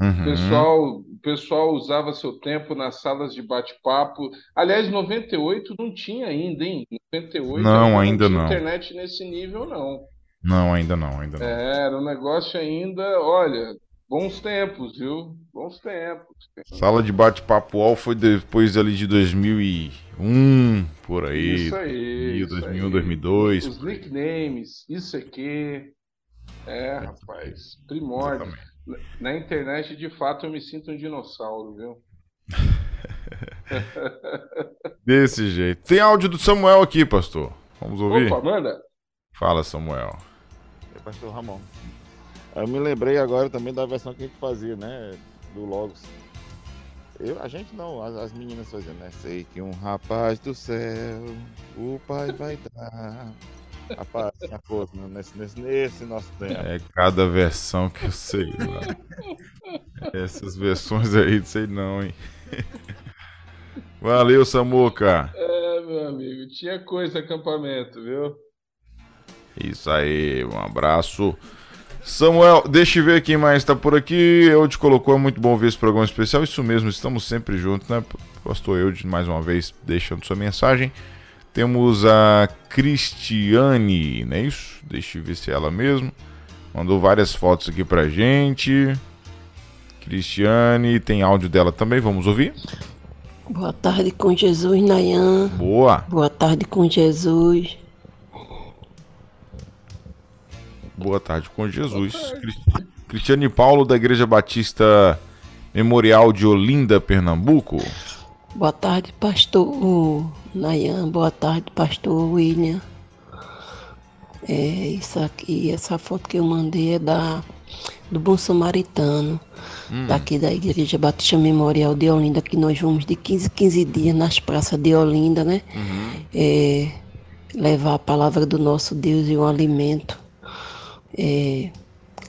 Uhum.
O pessoal, o pessoal usava seu tempo nas salas de bate-papo. Aliás, 98 não tinha ainda, hein? 98
Não, ainda
tinha
não.
internet nesse nível, não.
Não, ainda não, ainda não.
É, Era um negócio ainda, olha, bons tempos, viu? Bons tempos.
Sala de bate-papo UOL foi depois ali de 2001, por aí.
Isso aí. isso
2001,
aí.
2002.
Os nicknames, isso aqui. É, rapaz, primórdio. Na- Na internet, de fato, eu me sinto um dinossauro, viu? [laughs]
Desse jeito. Tem áudio do Samuel aqui, pastor. Vamos ouvir?
Opa, manda.
Fala, Samuel.
É, pastor Ramon. Eu me lembrei agora também da versão que a gente fazia, né? Do Logos. Eu, a gente não, as, as meninas faziam, né? Sei que um rapaz do céu, o pai vai dar. Rapaz, tinha coisa né? nesse, nesse, nesse nosso tempo.
É cada versão que eu sei lá. Essas versões aí, não sei não, hein? Valeu, Samuca.
É, meu amigo, tinha coisa acampamento, viu?
Isso aí, um abraço. Samuel, deixa eu ver quem mais tá por aqui. Eu te colocou, é muito bom ver esse programa especial. Isso mesmo, estamos sempre juntos, né? Pastor Eudes, mais uma vez, deixando sua mensagem. Temos a Cristiane, não é isso? Deixa eu ver se é ela mesmo. Mandou várias fotos aqui pra gente. Cristiane, tem áudio dela também, vamos ouvir?
Boa tarde com Jesus, Nayan.
Boa.
Boa tarde com Jesus.
Boa tarde com Jesus. Cristi- Cristiane Paulo, da Igreja Batista Memorial de Olinda, Pernambuco.
Boa tarde, pastor Nayan. Boa tarde, pastor William. É, isso aqui, essa foto que eu mandei é da do Bom Samaritano,
Hum.
daqui da Igreja Batista Memorial de Olinda, que nós vamos de 15 em 15 dias nas praças de Olinda, né? É, levar a palavra do nosso Deus e o alimento. É,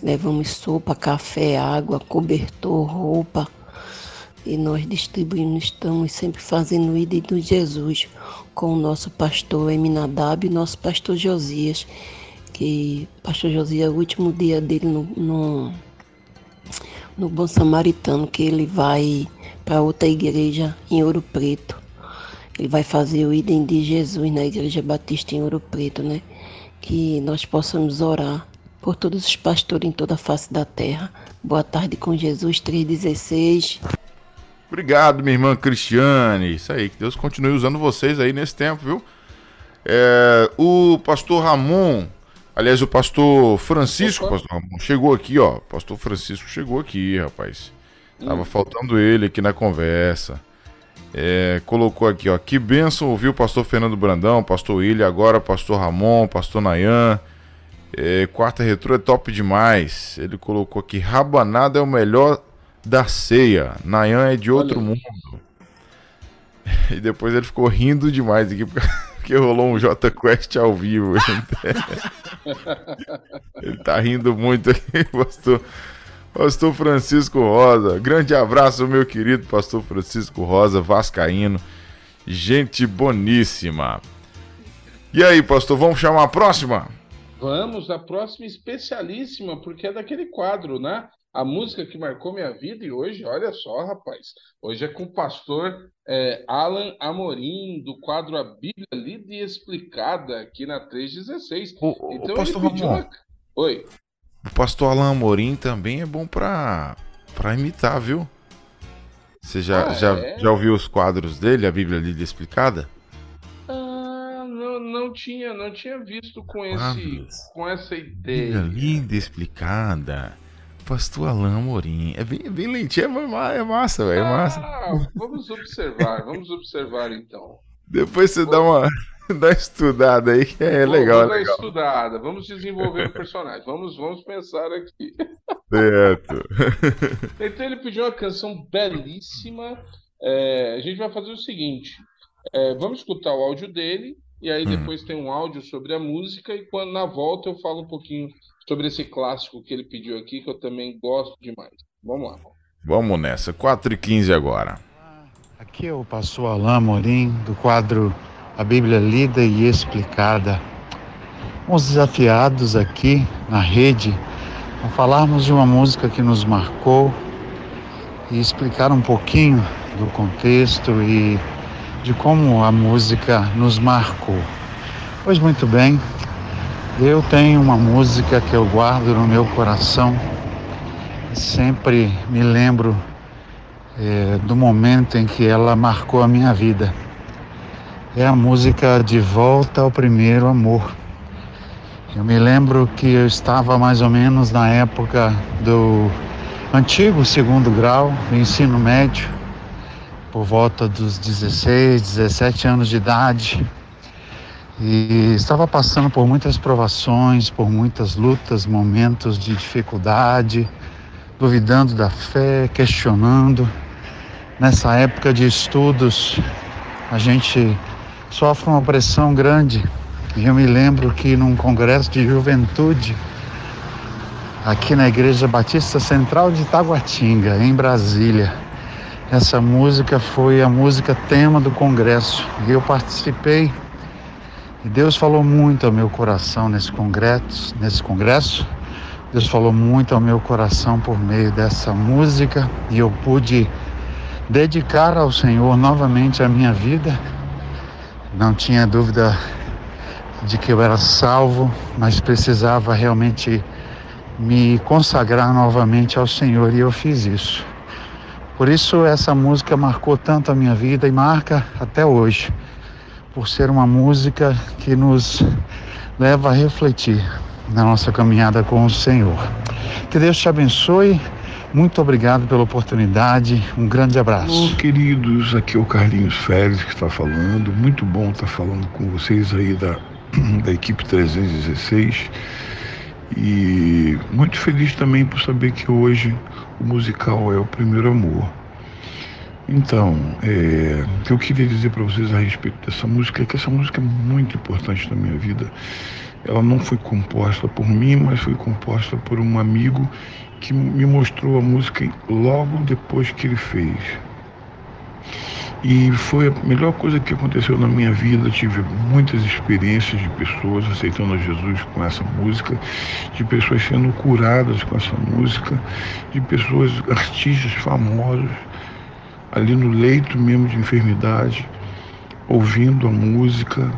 levamos sopa, café, água, cobertor, roupa. E nós distribuímos, estamos sempre fazendo o ID do Jesus com o nosso pastor Eminadab e nosso pastor Josias, que pastor Josias é o último dia dele no, no, no Bom Samaritano, que ele vai para outra igreja em Ouro Preto. Ele vai fazer o idem de Jesus na Igreja Batista em Ouro Preto, né? Que nós possamos orar por todos os pastores em toda a face da terra. Boa tarde com Jesus 316.
Obrigado, minha irmã Cristiane. Isso aí, que Deus continue usando vocês aí nesse tempo, viu? É, o pastor Ramon, aliás, o pastor Francisco, pastor Ramon, chegou aqui, ó. Pastor Francisco chegou aqui, rapaz. Tava
Hum.
faltando ele aqui na conversa. É, colocou aqui, ó. Que bênção ouvir o pastor Fernando Brandão, pastor William, agora pastor Ramon, pastor Nayan. É, quarta retrô é top demais. Ele colocou aqui: rabanada é o melhor da ceia. Nayan é de outro mundo. [laughs] E depois ele ficou rindo demais aqui porque- [laughs] porque rolou um J Quest ao vivo. [laughs] ele tá rindo muito aqui, pastor. Pastor Francisco Rosa. Grande abraço, meu querido Pastor Francisco Rosa, Vascaíno. Gente boníssima. E aí, pastor, vamos chamar a próxima?
Vamos, a próxima especialíssima, porque é daquele quadro, né? A música que marcou minha vida e hoje, olha só, rapaz, hoje é com o pastor é, Alan Amorim, do quadro A Bíblia Lida e Explicada, aqui na 316.
O,
então
o pastor Ramon,
uma... Oi.
o pastor Alan Amorim também é bom pra, pra imitar, viu? Você já,
Ah,
já,
é?
já ouviu os quadros dele, a Bíblia Lida e Explicada?
Ah, não, não tinha, não tinha visto com esse, com essa ideia.
Linda Explicada. Pastor Alan Amorim. É bem, é bem lentinho, é, é massa, velho, é massa.
Ah, vamos observar, vamos observar então.
Depois você dá uma, [laughs] dá estudada aí, que é legal,
vou dar
legal.
estudada, vamos desenvolver o personagem, vamos, vamos pensar aqui.
Certo. [laughs]
Então ele pediu uma canção belíssima. É, a gente vai fazer o seguinte: é, vamos escutar o áudio dele, e aí
Hum.
depois tem um áudio sobre a música, e quando na volta eu falo um pouquinho sobre esse clássico que ele pediu aqui, que eu também gosto demais. Vamos lá.
Vamos nessa, 4 e 15 agora.
Aqui é o pastor Alain Morim, do quadro A Bíblia Lida e Explicada. Fomos desafiados aqui na rede a falarmos de uma música que nos marcou e explicar um pouquinho do contexto e de como a música nos marcou. Pois muito bem, eu tenho uma música que eu guardo no meu coração sempre me lembro eh, do momento em que ela marcou a minha vida. É a música De Volta ao Primeiro Amor. Eu me lembro que eu estava mais ou menos na época do antigo segundo grau, do ensino médio, por volta dos 16, 17 anos de idade. E estava passando por muitas provações, por muitas lutas, momentos de dificuldade, duvidando da fé, questionando. Nessa época de estudos, a gente sofre uma pressão grande. E eu me lembro que num congresso de juventude, aqui na Igreja Batista Central de Taguatinga, em Brasília, essa música foi a música tema do congresso. E eu participei. E Deus falou muito ao meu coração nesse congresso, nesse congresso. Deus falou muito ao meu coração por meio dessa música e eu pude dedicar ao Senhor novamente a minha vida. Não tinha dúvida de que eu era salvo, mas precisava realmente me consagrar novamente ao Senhor e eu fiz isso. Por isso essa música marcou tanto a minha vida e marca até hoje, por ser uma música que nos leva a refletir na nossa caminhada com o Senhor. Que Deus te abençoe. Muito obrigado pela oportunidade. Um grande abraço.
Alô, queridos, aqui é o Carlinhos Félix que está falando. Muito bom estar falando com vocês aí da, [clears throat] da equipe 316. E muito feliz também por saber que hoje o musical é o primeiro amor. Então, é, o que eu queria dizer para vocês a respeito dessa música é que essa música é muito importante na minha vida. Ela não foi composta por mim, mas foi composta por um amigo que me mostrou a música logo depois que ele fez. E foi a melhor coisa que aconteceu na minha vida. Tive muitas experiências de pessoas aceitando a Jesus com essa música, de pessoas sendo curadas com essa música, de pessoas, artistas famosos, ali no leito mesmo de enfermidade, ouvindo a música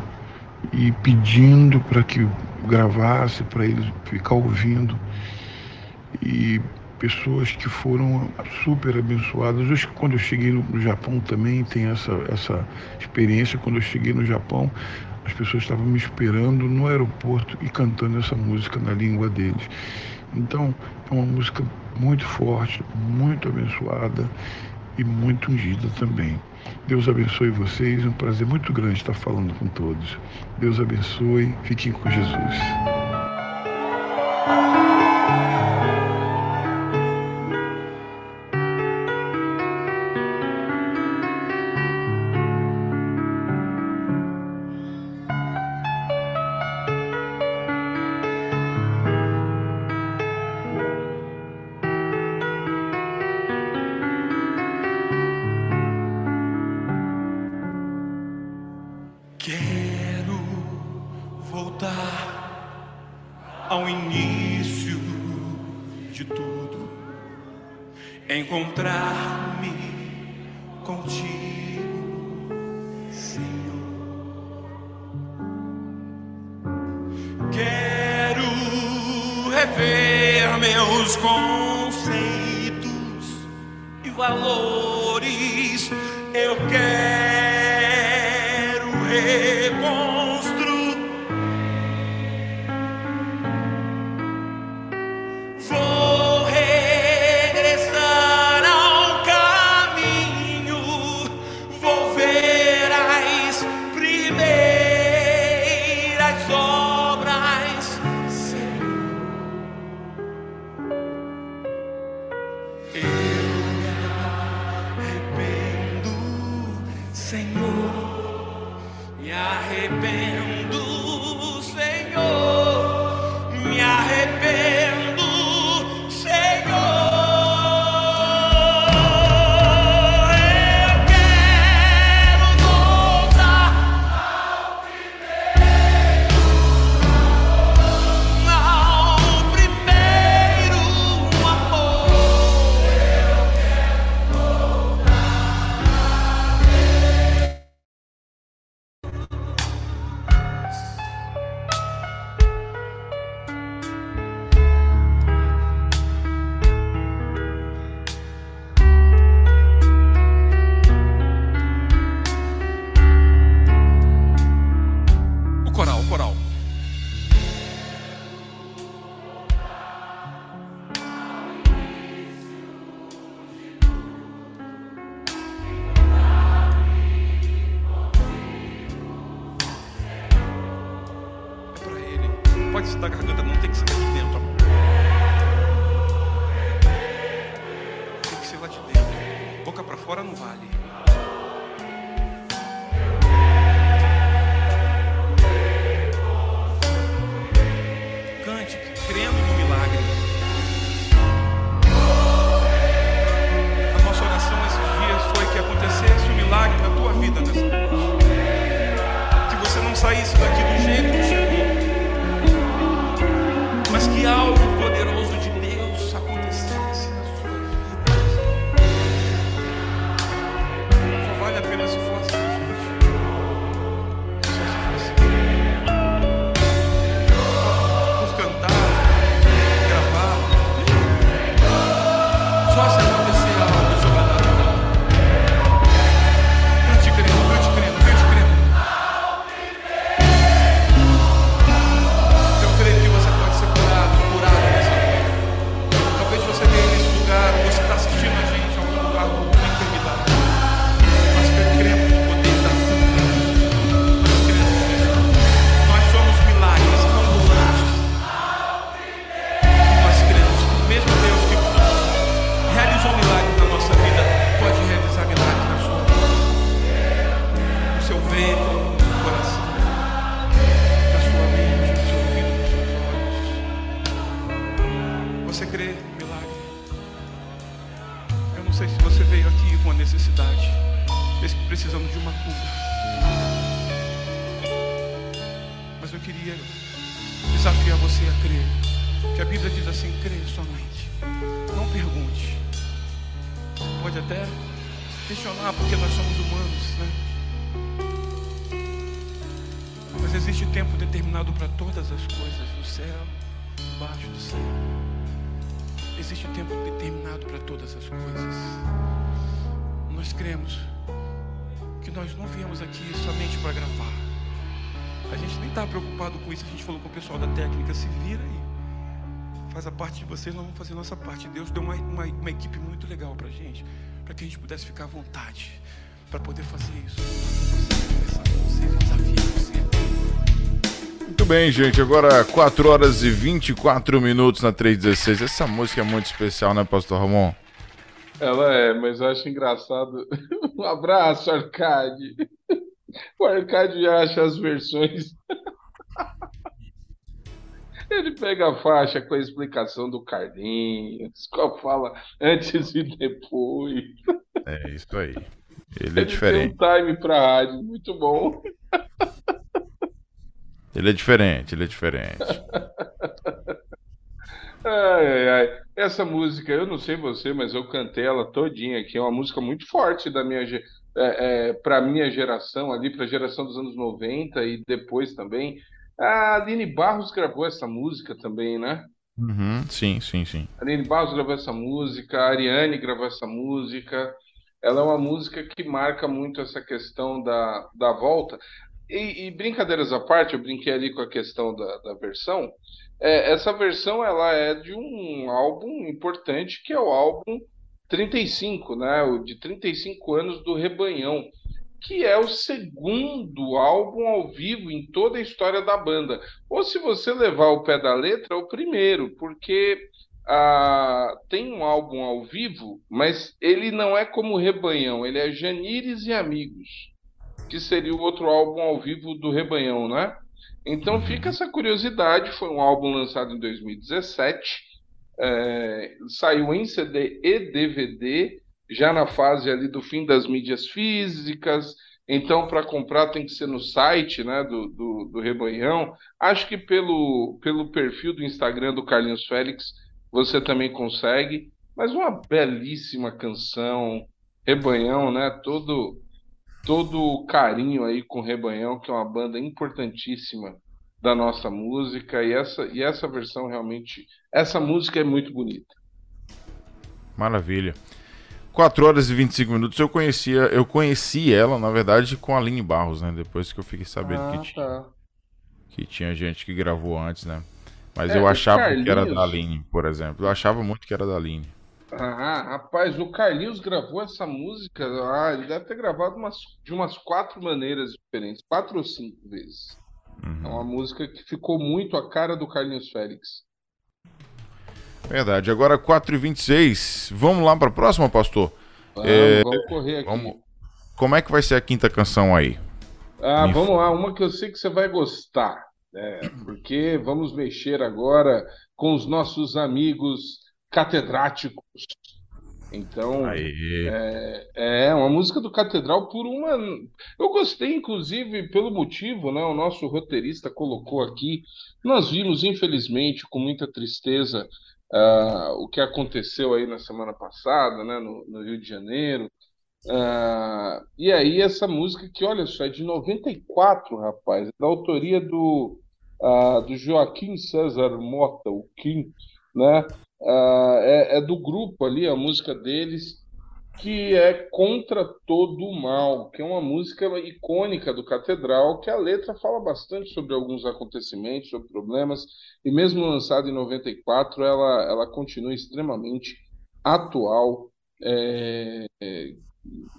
e pedindo para que gravasse, para eles ficar ouvindo. E pessoas que foram super abençoadas. Quando eu cheguei no Japão também tem essa, essa experiência. Quando eu cheguei no Japão, as pessoas estavam me esperando no aeroporto e cantando essa música na língua deles. Então, é uma música muito forte, muito abençoada e muito ungida também. Deus abençoe vocês, é um prazer muito grande estar falando com todos. Deus abençoe, fiquem com Jesus.
Deus deu uma, uma, uma equipe muito legal para gente, para que a gente pudesse ficar à vontade, para poder fazer isso.
Muito bem, gente. Agora 4 horas e 24 minutos na 316. Essa música é muito especial, né, Pastor Ramon?
Ela é, mas eu acho engraçado. [laughs] um abraço, Arcade. [laughs] O Arcade acha as versões. Ele pega a faixa com a explicação do Carlinhos, com a fala antes e depois.
É isso aí. Ele, é
Ele é
diferente.
Tem um time pra rádio, muito bom.
Ele é diferente, ele é diferente.
Ai, ai, ai. Essa música, eu não sei você, mas eu cantei ela todinha aqui. É uma música muito forte da minha é, é, para minha geração ali, para a geração dos anos 90 e depois também. A Aline Barros gravou essa música também, né?
Uhum, sim, sim, sim.
A Aline Barros gravou essa música, a Ariane gravou essa música. Ela é uma música que marca muito essa questão da, da volta. E, e brincadeiras à parte, eu brinquei ali com a questão da, da versão. É, essa versão ela é de um álbum importante, que é o álbum 35, né? O de 35 anos do Rebanhão, que é o segundo álbum ao vivo em toda a história da banda. Ou se você levar o pé da letra, é o primeiro, porque ah, tem um álbum ao vivo, mas ele não é como Rebanhão, ele é Janires e Amigos, que seria o outro álbum ao vivo do Rebanhão, né? Então fica essa curiosidade, foi um álbum lançado em 2017, é, saiu em CD e DVD, já na fase ali do fim das mídias físicas. Então, para comprar tem que ser no site né, do, do, do Rebanhão. Acho que pelo, pelo perfil do Instagram do Carlinhos Félix você também consegue. Mas uma belíssima canção, Rebanhão, né? Todo, todo carinho aí com o Rebanhão, que é uma banda importantíssima da nossa música. E essa, e essa versão realmente. Essa música é muito bonita.
Maravilha. 4 horas e 25 minutos. Eu conhecia, eu conheci ela, na verdade, com a Aline Barros, né? Depois que eu fiquei sabendo
Ah,
que, tinha,
tá.
que tinha gente que gravou antes, né? Mas
É,
eu achava que era
Carlinhos-
da Aline, por exemplo. Eu achava muito que era da Aline.
Ah, rapaz, o Carlinhos gravou essa música. Ah, ele deve ter gravado umas, de umas quatro maneiras diferentes, quatro ou cinco vezes. É uma música que ficou muito a cara do Carlinhos Félix.
Verdade. Agora 4 e 26 Vamos lá para a próxima, pastor?
Vamos,
É,
vamos correr aqui.
vamos- Como é que vai ser a quinta canção aí?
Ah,
Me
vamos lá, uma que eu sei que você vai gostar, né? Porque vamos mexer agora com os nossos amigos catedráticos. Então, é, é uma música do Catedral por uma. Eu gostei, inclusive, pelo motivo, né? O nosso roteirista colocou aqui. Nós vimos, infelizmente, com muita tristeza, ah, o que aconteceu aí na semana passada, né? No, no Rio de Janeiro. Ah, e aí, essa música que, olha só, é de 94, rapaz, é da autoria do, ah, do Joaquim César Mota, o Kim, né? É, é do grupo ali, a música deles, que é Contra Todo o Mal, que é uma música icônica do Catedral, que a letra fala bastante sobre alguns acontecimentos, sobre problemas, e mesmo lançada em 94, ela, ela continua extremamente atual. É, é,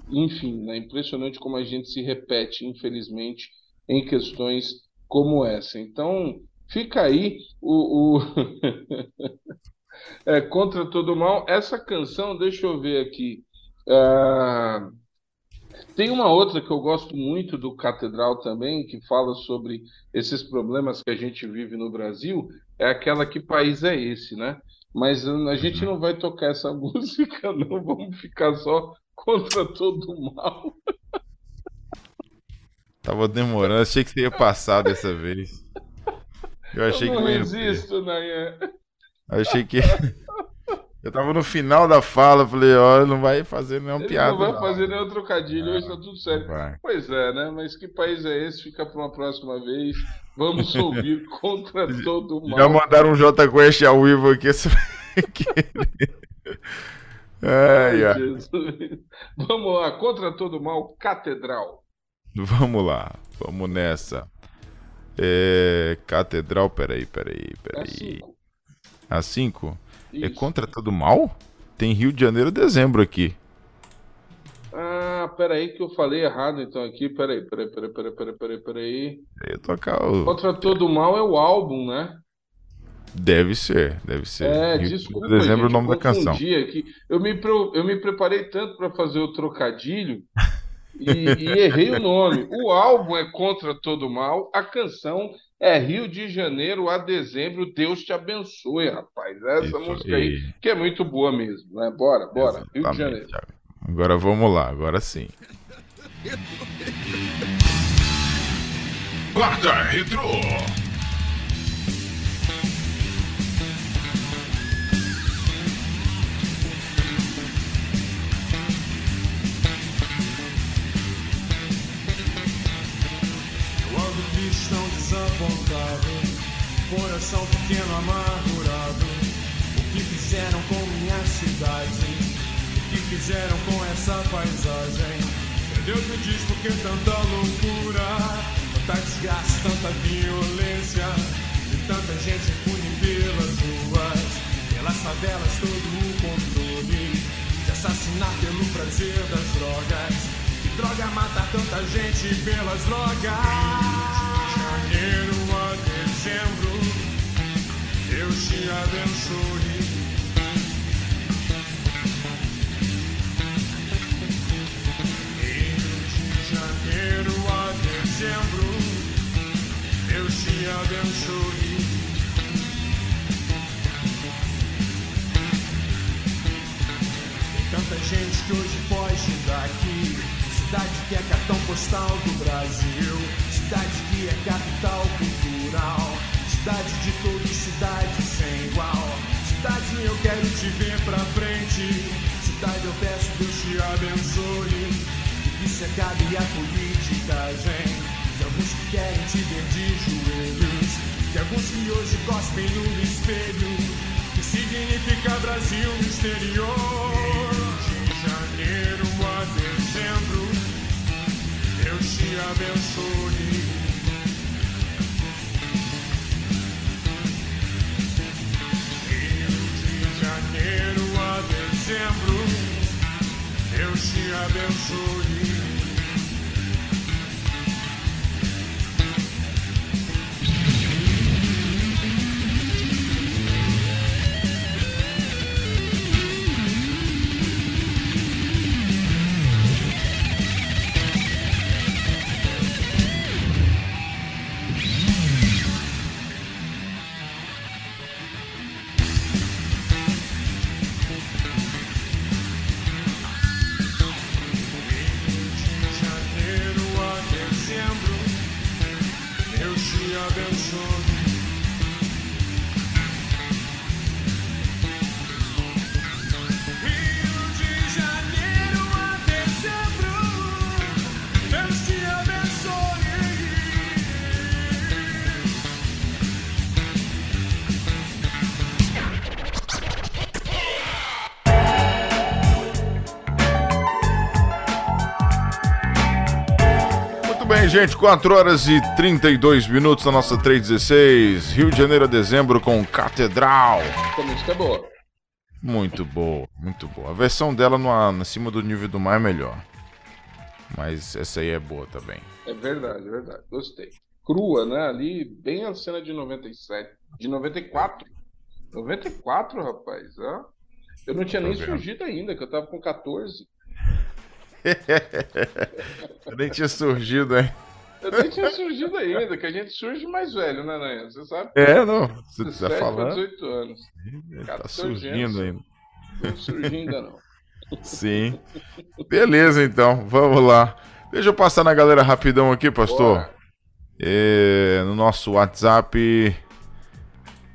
enfim, é impressionante como a gente se repete, infelizmente, em questões como essa. Então, fica aí o, o... [laughs] é, Contra Todo Mal. Essa canção, deixa eu ver aqui. Ah, tem uma outra que eu gosto muito do Catedral também, que fala sobre esses problemas que a gente vive no Brasil, é aquela Que País é Esse, né? Mas a gente não vai tocar essa [laughs] música, não, vamos ficar só contra todo o mal.
Tava demorando, achei que você ia passar dessa vez. Eu achei
eu
que
não
eu ia-
resisto, Nayan.
Achei que. [laughs] Eu tava no final da fala, falei, ó, não vai fazer nenhuma
Ele
piada.
não vai
não.
fazer nenhum trocadilho, hoje tá tudo certo.
vai.
Pois é, né? Mas que país é esse? Fica para uma próxima vez. Vamos [laughs] ouvir contra todo o mal.
Já mandaram um J Quest ao vivo aqui. Ai, ai.
Vamos lá, contra todo mal, Catedral.
Vamos lá, vamos nessa. É, Catedral, peraí, peraí, peraí. A 5? É
Isso.
contra todo mal? Tem Rio de Janeiro dezembro aqui.
Ah, peraí que eu falei errado então aqui. Peraí, peraí, peraí, peraí, peraí, peraí, peraí.
Eu tocar o...
Contra todo o mal é o álbum, né?
Deve ser, deve ser.
É,
Rio de
desculpa,
Dezembro é o
gente,
nome
eu
da canção.
aqui. Eu me, eu me preparei tanto para fazer o trocadilho [laughs] e, e errei o nome. O álbum é Contra Todo Mal, a canção é Rio de Janeiro a dezembro. Deus te abençoe, rapaz. Essa
Isso
música aí,
aí.
que é muito boa mesmo, né? Bora, bora. Rio de
Exatamente,
Janeiro.
Agora vamos lá, agora sim. Quarta Retrô.
Desapontado, coração pequeno amargurado. O que fizeram com minha cidade? O que fizeram com essa paisagem? Meu Deus me diz por que tanta loucura, tanta desgraça, tanta violência e tanta gente impune pelas ruas, pelas favelas, todo o controle de assassinar pelo prazer das drogas. Que droga mata tanta gente pelas drogas. Janeiro a dezembro, Deus te abençoe. De janeiro a dezembro, Deus te abençoe. Tem tanta gente que hoje foge daqui. Cidade que é cartão postal do Brasil. Cidade que é capital cultural. Cidade de todos, cidade sem igual. Cidade eu quero te ver pra frente. Cidade eu peço Deus te abençoe. E que se acabe a politicagem. De alguns que querem te ver de joelhos. De alguns que hoje cospem no espelho. Que significa Brasil no exterior. De janeiro a dezembro, Deus te abençoe. Te abençoe.
Gente. 4 horas e 32 minutos na nossa 316. Rio de Janeiro a dezembro com Catedral.
Essa música é boa.
Muito boa, muito boa. A versão dela no, acima do nível do mar é melhor. Mas essa aí é boa também.
É verdade, é verdade. Gostei. Crua, né? Ali, bem a cena de 97. De 94. 94, rapaz. Ó. Eu não tinha nem surgido ainda, que eu tava com 14. [laughs]
Eu nem tinha surgido, hein?
Eu nem tinha surgido ainda, que a gente surge mais velho, né, Nanha? Você sabe?
É, não. Você tá
17 pra
falando.
18 anos.
Tá
14
surgindo
anos.
ainda.
Não surgi ainda não.
Sim. Beleza, então. Vamos lá. Deixa eu passar na galera rapidão aqui, pastor. É, no nosso WhatsApp.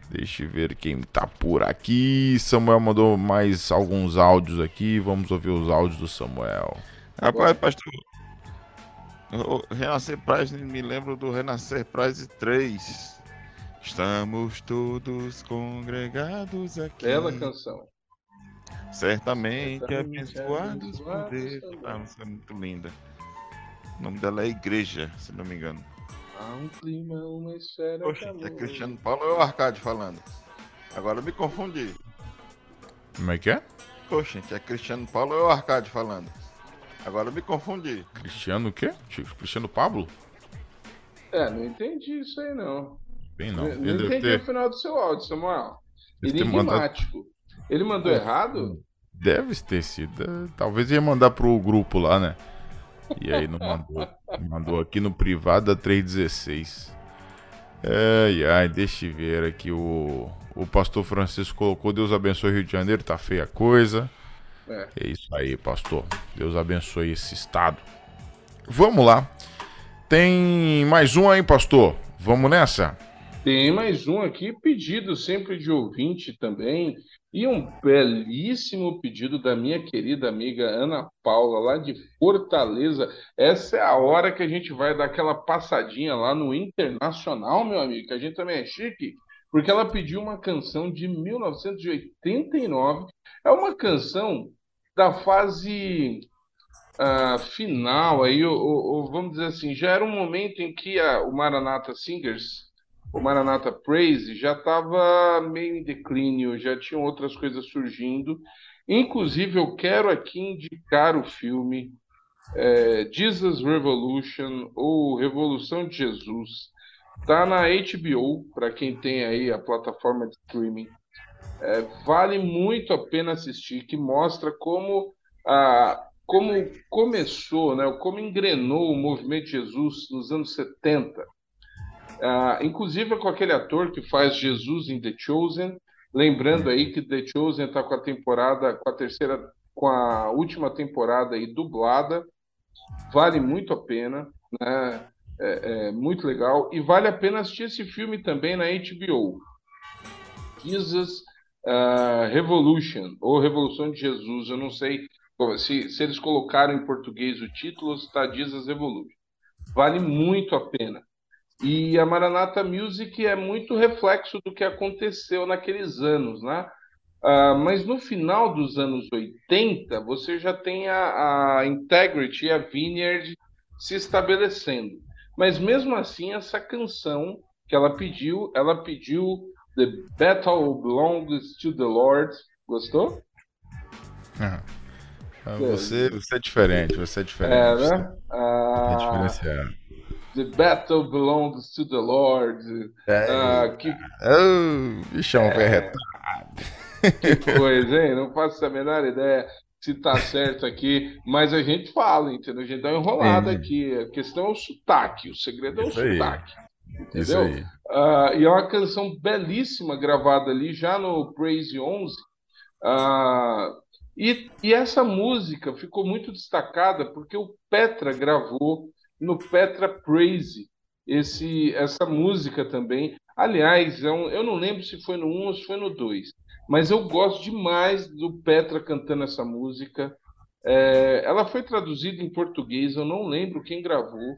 Deixa eu ver quem tá por aqui. Samuel mandou mais alguns áudios aqui. Vamos ouvir os áudios do Samuel.
Rapaz, pastor. O Renascer Prize me lembro do Renascer Prize 3. Estamos todos congregados aqui.
Bela canção.
Certamente
Certamente
abençoados por Deus. Ah, é muito linda. O nome dela é Igreja, se não me engano.
Há um clima, uma esfera.
Poxa, é. Cristiano Paulo ou é o Arcade falando? Agora eu me confundi.
Como é que é?
Poxa, é Cristiano Paulo ou é o Arcade falando? Agora eu me confundi.
Cristiano o quê? Cristiano Pablo?
É, não entendi isso aí não.
Bem não.
Não,
Ele deve
entendi
ter-
o final do seu áudio, Samuel.
Deve ter mandado-
Enigmático. Ele mandou errado?
Deve ter sido. eh, Talvez ia mandar pro grupo lá, né? E aí não mandou. [laughs] mandou aqui no privado da 316. Ai, ai, deixa eu ver aqui. O, o pastor Francisco colocou: Deus abençoe o Rio de Janeiro, tá feia a coisa.
É.
É isso aí, pastor. Deus abençoe esse estado. Vamos lá. Tem mais um aí, pastor. Vamos nessa?
Tem mais um aqui, pedido sempre de ouvinte também, e um belíssimo pedido da minha querida amiga Ana Paula, lá de Fortaleza. Essa é a hora que a gente vai dar aquela passadinha lá no Internacional, meu amigo, que a gente também é chique, porque ela pediu uma canção de 1989. É uma canção da fase ah, final, aí, ou, ou- vamos dizer assim, já era um momento em que a- o Maranatha Singers o Maranatha Praise já estava meio em declínio, já tinham outras coisas surgindo. Inclusive, eu quero aqui indicar o filme é, Jesus Revolution ou Revolução de Jesus. Está na HBO, para quem tem aí a plataforma de streaming. É, vale muito a pena assistir, que mostra como, a, como começou, né, como engrenou o movimento Jesus nos anos 70. Ah, inclusive com aquele ator que faz Jesus em The Chosen. Lembrando aí que The Chosen está com a temporada, com a terceira, com a última temporada aí dublada. Vale muito a pena, né? É, é muito legal. E vale a pena assistir esse filme também na HBO. Jesus ah, Revolution, ou Revolução de Jesus. Eu não sei se, se eles colocaram em português o título ou se está Jesus Revolution. Vale muito a pena. E a Maranatha Music é muito reflexo do que aconteceu naqueles anos, né? Ah, mas no final dos anos 80, você já tem a, a Integrity e a Vineyard se estabelecendo. Mas mesmo assim, essa canção que ela pediu, ela pediu The Battle Belongs to the Lord. Gostou?
Ah, Você, você é diferente, você é diferente.
É, né?
É
Ah,
diferenciado.
the Battle Belongs to the Lord.
É.
Ah, que
Oh, bichão
É. Que coisa, hein? Não faço a menor ideia se tá certo aqui, mas a gente fala, entendeu? A gente dá uma enrolada
Sim.
aqui. A questão é o sotaque, o segredo é o
Isso aí.
Sotaque.
Isso
Entendeu?
aí.
Ah, e é uma canção belíssima gravada ali já no Praise 11. Ah, e, e essa música ficou muito destacada porque o Petra gravou no Petra Praise esse, essa música também. Aliás, é um- eu não lembro se foi no 1 ou se foi no 2, mas eu gosto demais do Petra cantando essa música. É, ela foi traduzida em português, eu não lembro quem gravou,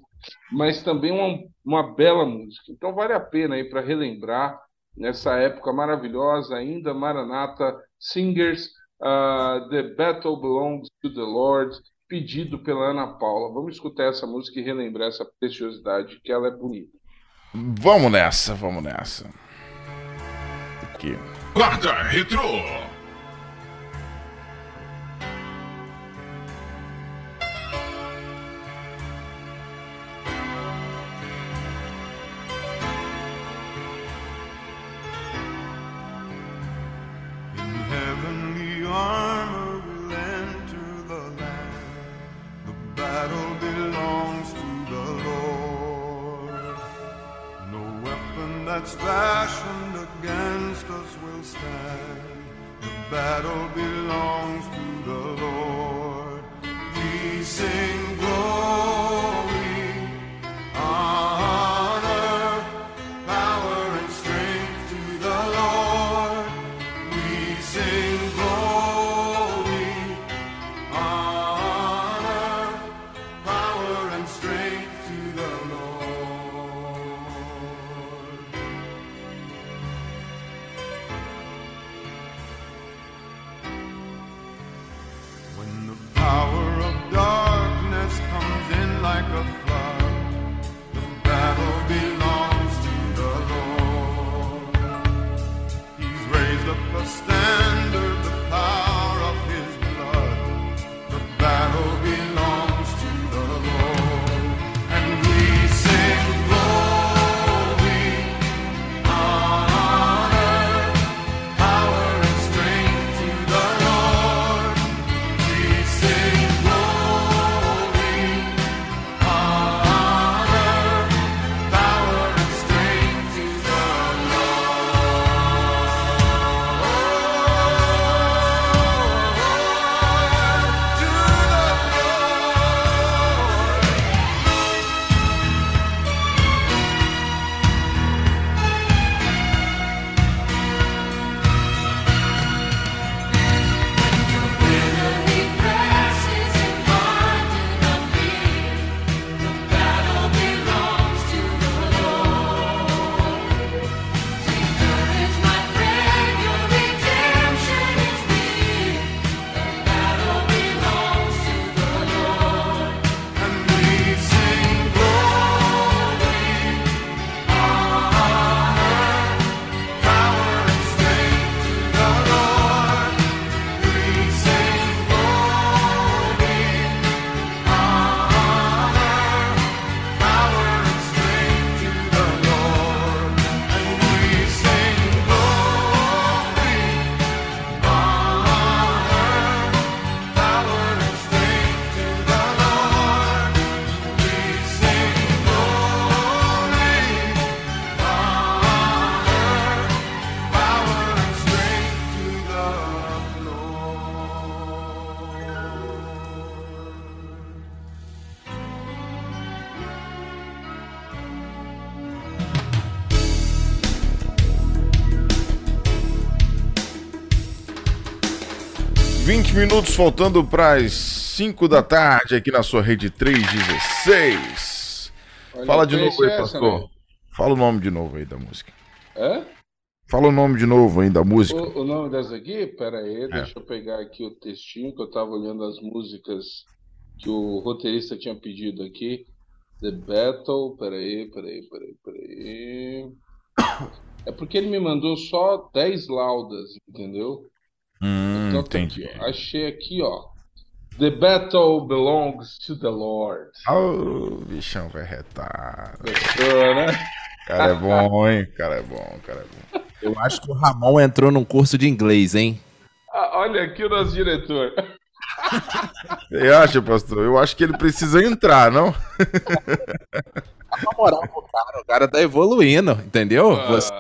mas também uma, uma bela música. Então vale a pena aí para relembrar nessa época maravilhosa ainda, Maranatha Singers, ah, The Battle Belongs to the Lord, pedido pela Ana Paula. Vamos escutar essa música e relembrar essa preciosidade, que ela é bonita.
Vamos nessa, vamos nessa. Aqui.
Quarta Retrô.
That's fashioned against us will stand. The battle belongs to the Lord. We sing
20 minutos faltando para as 5 da tarde aqui na sua rede 316.
Olha,
Fala de novo aí, pastor.
né?
Fala o nome de novo aí da música.
Hã?
Fala o nome de novo aí da música.
O, o nome dessa aqui? Pera aí,
É.
deixa eu pegar aqui o textinho que eu tava olhando as músicas que o roteirista tinha pedido aqui. The Battle, peraí, peraí, peraí, peraí. É porque ele me mandou só 10 laudas, entendeu?
Hum,
Então tá
entendi.
aqui, ó. Achei aqui, ó. The battle belongs to the Lord.
Ô, bichão vai retar.
Gostou, né? [laughs]
Cara é bom, hein? Cara é bom, cara é bom.
Eu acho que o Ramon entrou num curso de inglês, hein?
Ah, olha aqui o nosso diretor. [laughs]
Você acha, pastor? Eu acho que ele precisa entrar, não? [laughs]
Na moral, o cara, o cara tá evoluindo, entendeu? Você-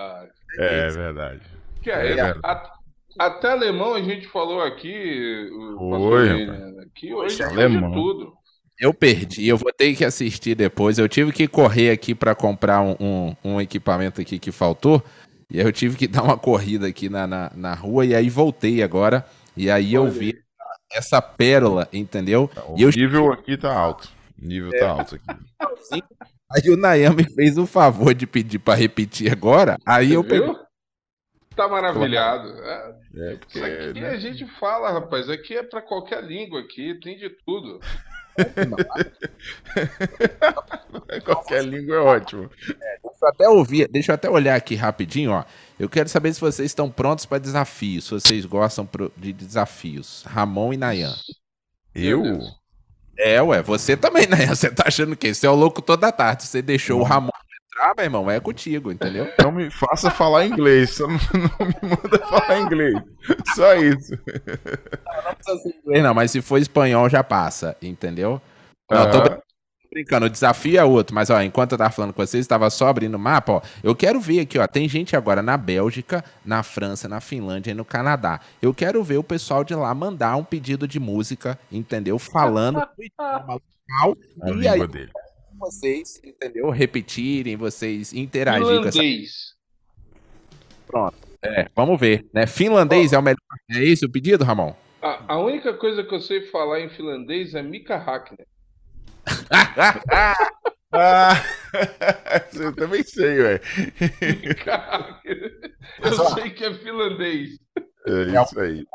É verdade.
Que
É
é,
verdade.
a- até alemão a gente falou aqui. o
rapaz.
William, Aqui hoje é
alemão.
tudo.
Eu perdi, eu vou ter que assistir depois. Eu tive que correr aqui pra comprar um, um- um equipamento aqui que faltou. E aí eu tive que [laughs] dar uma corrida aqui na, na, na rua e aí voltei agora. E aí eu vi essa pérola, entendeu?
O
E eu
nível aqui tá alto. O nível tá alto aqui.
Aí o me fez o favor de pedir pra repetir agora. Aí eu peguei.
Tá maravilhado. É,
É, porque.
Isso aqui
né?
a gente fala, rapaz. Aqui é pra qualquer língua aqui, tem de tudo. [laughs]
Qualquer língua é ótimo.
Deixa eu até ouvir, deixa eu até olhar aqui rapidinho, ó. Eu quero saber se vocês estão prontos para desafios, se vocês gostam pro- de desafios. Ramon e Nayan.
Eu?
É, ué, você também, [laughs] Nayan. Você tá achando que Você é o louco toda tarde. Você deixou o Ramon entrar, meu irmão, é contigo, entendeu?
Não me faça falar inglês, só não, não me manda falar inglês. Só isso.
Não precisa ser inglês, não, mas se for espanhol já passa, entendeu? Não, tô
Ah.
brin- brincando, o desafio é outro, mas ó, enquanto eu tava falando com vocês, estava só abrindo o mapa, ó. Eu quero ver aqui, ó, tem gente agora na Bélgica, na França, na Finlândia e no Canadá. Eu quero ver o pessoal de lá mandar um pedido de música, entendeu? Falando [laughs] no idioma local.
A
e aí,
língua dele.
Vocês, entendeu? Repetirem, vocês interagirem com essa. Pronto. É, vamos ver, né? Finlandês é o melhor. É esse o pedido, Ramon?
A, a única coisa que eu sei falar em finlandês é Mika Hakkinen. [laughs]
Ah, eu também sei, velho.
Eu sei que é finlandês.
É isso aí.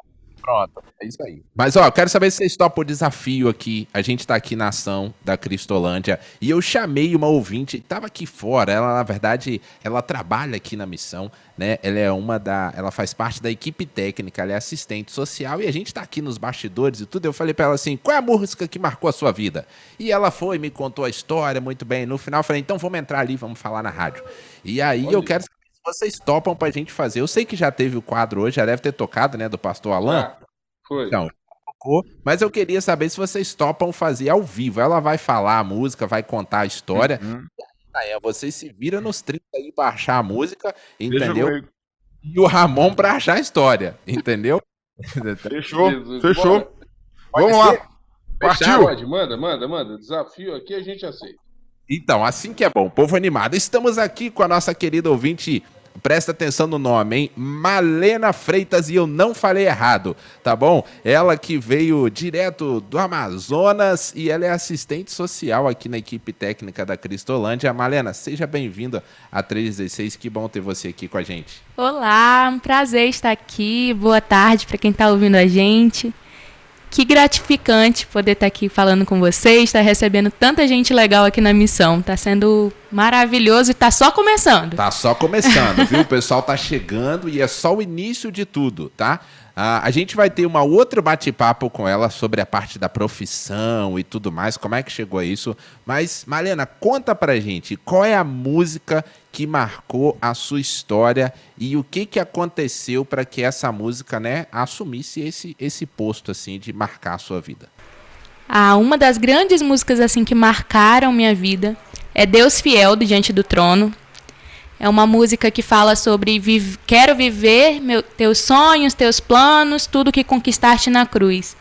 Pronto, é isso aí. Mas ó, eu quero saber se vocês topam o desafio aqui. A gente tá aqui na ação da Cristolândia e eu chamei uma ouvinte, tava aqui fora. Ela, na verdade, ela trabalha aqui na missão, né? Ela é uma da. Ela faz parte da equipe técnica, ela é assistente social e a gente tá aqui nos bastidores e tudo. Eu falei pra ela assim: qual é a música que marcou a sua vida? E ela foi, me contou a história muito bem. No final, eu falei: então vamos entrar ali, vamos falar na rádio. E aí eu quero saber vocês topam pra gente fazer. Eu sei que já teve o quadro hoje, já deve ter tocado, né, do pastor Alain.
Ah, foi.
Então, mas eu queria saber se vocês topam fazer ao vivo. Ela vai falar a música, vai contar a história.
Uhum.
Aí vocês se viram nos 30 aí pra achar a música, entendeu? E o Ramon pra achar a história, entendeu? [laughs]
Fechou, fechou.
bora.
Vamos lá. Partiu.
Pode, manda, manda, manda. Desafio aqui a gente aceita.
Então, assim que é bom, povo animado. Estamos aqui com a nossa querida ouvinte. Presta atenção no nome, hein? Malena Freitas, e eu não falei errado, tá bom? Ela que veio direto do Amazonas e ela é assistente social aqui na equipe técnica da Cristolândia. Malena, seja bem-vinda a 316, que bom ter você aqui com a gente.
Olá, um prazer estar aqui. Boa tarde para quem está ouvindo a gente. Que gratificante poder estar aqui falando com vocês, estar recebendo tanta gente legal aqui na missão. Está sendo maravilhoso e está só começando.
Tá só começando, viu? O pessoal tá chegando e é só o início de tudo, tá? Ah, a gente vai ter uma outro bate-papo com ela sobre a parte da profissão e tudo mais, como é que chegou a isso. Mas, Malena, conta pra gente qual é a música que marcou a sua história e o que que aconteceu para que essa música, né, assumisse esse, esse posto, assim, de marcar a sua vida.
Ah, uma das grandes músicas assim que marcaram minha vida é Deus Fiel do Diante do Trono. É uma música que fala sobre quero viver meu- teus sonhos, teus planos, tudo que conquistaste na cruz.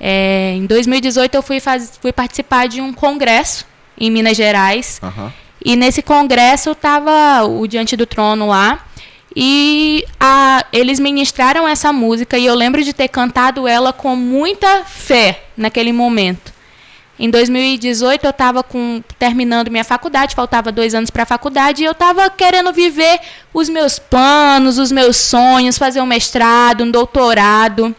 É, em 2018 eu fui, faz- fui participar de um congresso em Minas Gerais
Aham.
e nesse congresso estava o Diante do Trono lá E a, eles ministraram essa música e eu lembro de ter cantado ela com muita fé naquele momento. Em 2018 eu estava terminando minha faculdade, faltava dois anos para a faculdade, e eu estava querendo viver os meus planos, os meus sonhos, fazer um mestrado, um doutorado.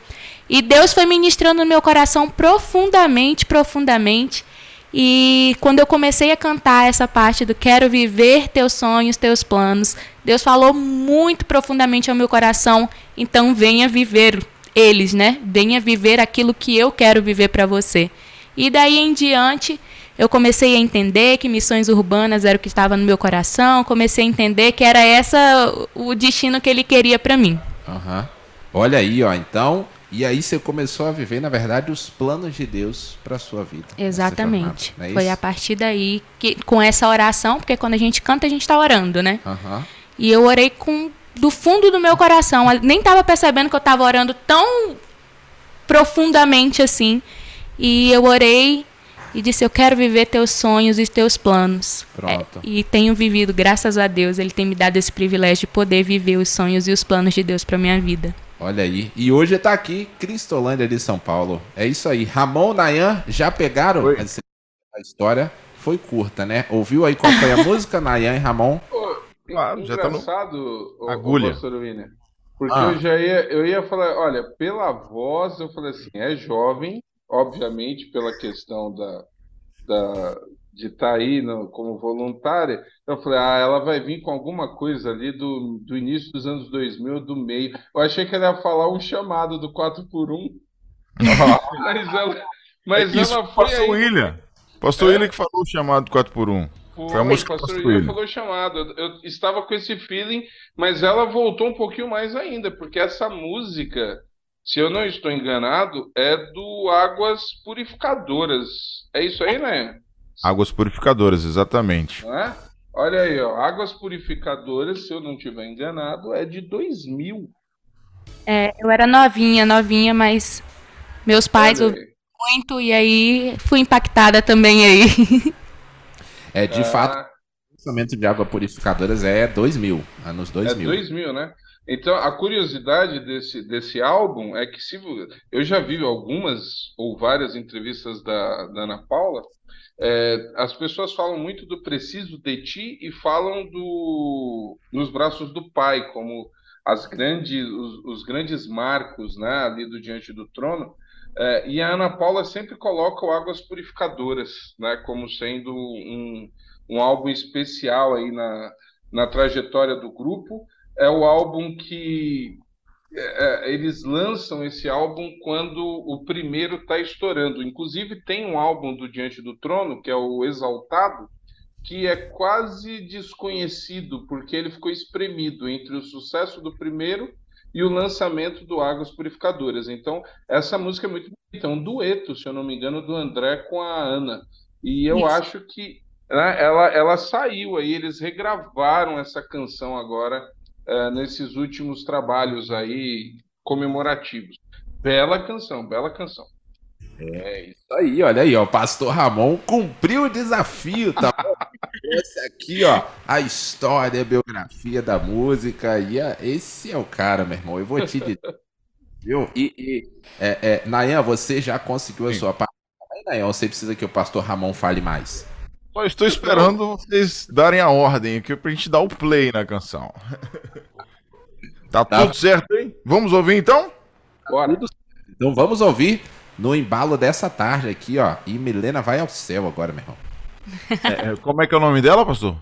E Deus foi ministrando no meu coração profundamente, profundamente. E quando eu comecei a cantar essa parte do quero viver teus sonhos, teus planos, Deus falou muito profundamente ao meu coração, então venha viver eles, né? Venha viver aquilo que eu quero viver para você. E daí em diante, eu comecei a entender que missões urbanas era o que estava no meu coração, comecei a entender que era essa o destino que ele queria para mim.
Aham. Olha aí, ó, então, e aí você começou a viver, na verdade, os planos de Deus para sua vida.
Exatamente.
é
Foi a partir daí que com essa oração, porque quando a gente canta, a gente está orando, né?
Aham.
E eu orei com do fundo do meu coração. Eu nem estava percebendo que eu estava orando tão profundamente assim. E eu orei e disse: Eu quero viver teus sonhos e teus planos.
Pronto.
É, e tenho vivido, graças a Deus, Ele tem me dado esse privilégio de poder viver os sonhos e os planos de Deus para minha vida.
Olha aí. E hoje tá aqui, Cristolândia de São Paulo. É isso aí. Ramon, Nayan, já pegaram essa- a história? Foi curta, né? Ouviu aí qual foi a [laughs] música, Nayan e Ramon?
Claro, já tá no- Agulha.
pastor William, porque
Ah.
eu já ia, eu ia falar, olha, pela voz, eu falei assim, é jovem, obviamente, pela questão da, da de estar aí no- como voluntária, eu falei, ah, ela vai vir com alguma coisa ali do, do início dos anos 2000, do meio. Eu achei que ela ia falar um chamado do 4x1, [laughs] mas ela, mas
É
ela foi
Pastor
aí.
William. Pastor William que falou o chamado 4x1. Foi a música do
pastor
Pastor
William
William.
falou chamado. Eu, eu estava com esse feeling, mas ela voltou um pouquinho mais ainda, porque essa música, se eu não estou enganado, é do Águas Purificadoras. É isso aí, né?
Águas purificadoras, exatamente.
Não é? Olha aí, ó. Águas Purificadoras, se eu não estiver enganado, é de 2000.
É, eu era novinha, novinha, mas meus pais ouviram muito e aí fui impactada também aí.
É, de
Ah.
fato, o lançamento de água purificadoras é 2000, anos 2000.
É 2000, né? Então, a curiosidade desse, desse álbum é que se eu já vi algumas ou várias entrevistas da, da Ana Paula, é, as pessoas falam muito do Preciso de Ti e falam do Nos Braços do Pai, como as grandes, os, os grandes marcos, né, ali do Diante do Trono. É, e a Ana Paula sempre coloca o Águas Purificadoras, né, como sendo um, um álbum especial aí na, na trajetória do grupo. É o álbum que é, é, eles lançam esse álbum quando o primeiro está estourando. Inclusive tem um álbum do Diante do Trono, que é o Exaltado, que é quase desconhecido, porque ele ficou espremido entre o sucesso do primeiro e o lançamento do Águas Purificadoras. Então, essa música é muito bonita, é um dueto, se eu não me engano, do André com a Ana. E eu
Isso.
acho que né, ela, ela saiu aí, eles regravaram essa canção agora eh, nesses últimos trabalhos aí comemorativos. Bela canção, bela canção.
É isso aí, olha aí, ó. O pastor Ramon cumpriu o desafio, tá bom? [laughs] Esse aqui, ó, a história, a biografia da música. E a- esse é o cara, meu irmão. Eu vou te dizer. [laughs] Viu? E, e é, é, Nayan, você já conseguiu a sua parte. Nayan, você precisa que o pastor Ramon fale mais.
Só estou esperando vocês darem a ordem aqui pra gente dar o play na canção. [laughs] Tá, tudo certo, hein? Vamos ouvir então?
Bora.
Então vamos ouvir no embalo dessa tarde aqui, ó. E Milena vai ao céu agora, meu irmão.
É, é, como é que é o nome dela, pastor?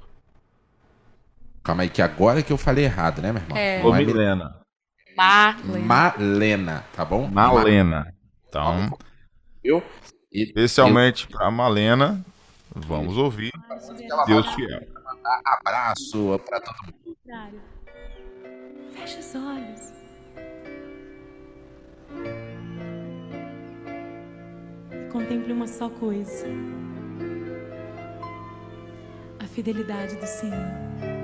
Calma aí, que agora que eu falei errado, né, meu irmão?
É.
Ô,
é
Milena.
Marlene.
Malena, tá bom?
Malena. Então,
Eu?
especialmente pra Malena, vamos ouvir Deus fiel.
Abraço pra todo mundo.
Fecha os olhos. E contemple uma só coisa: a fidelidade do Senhor.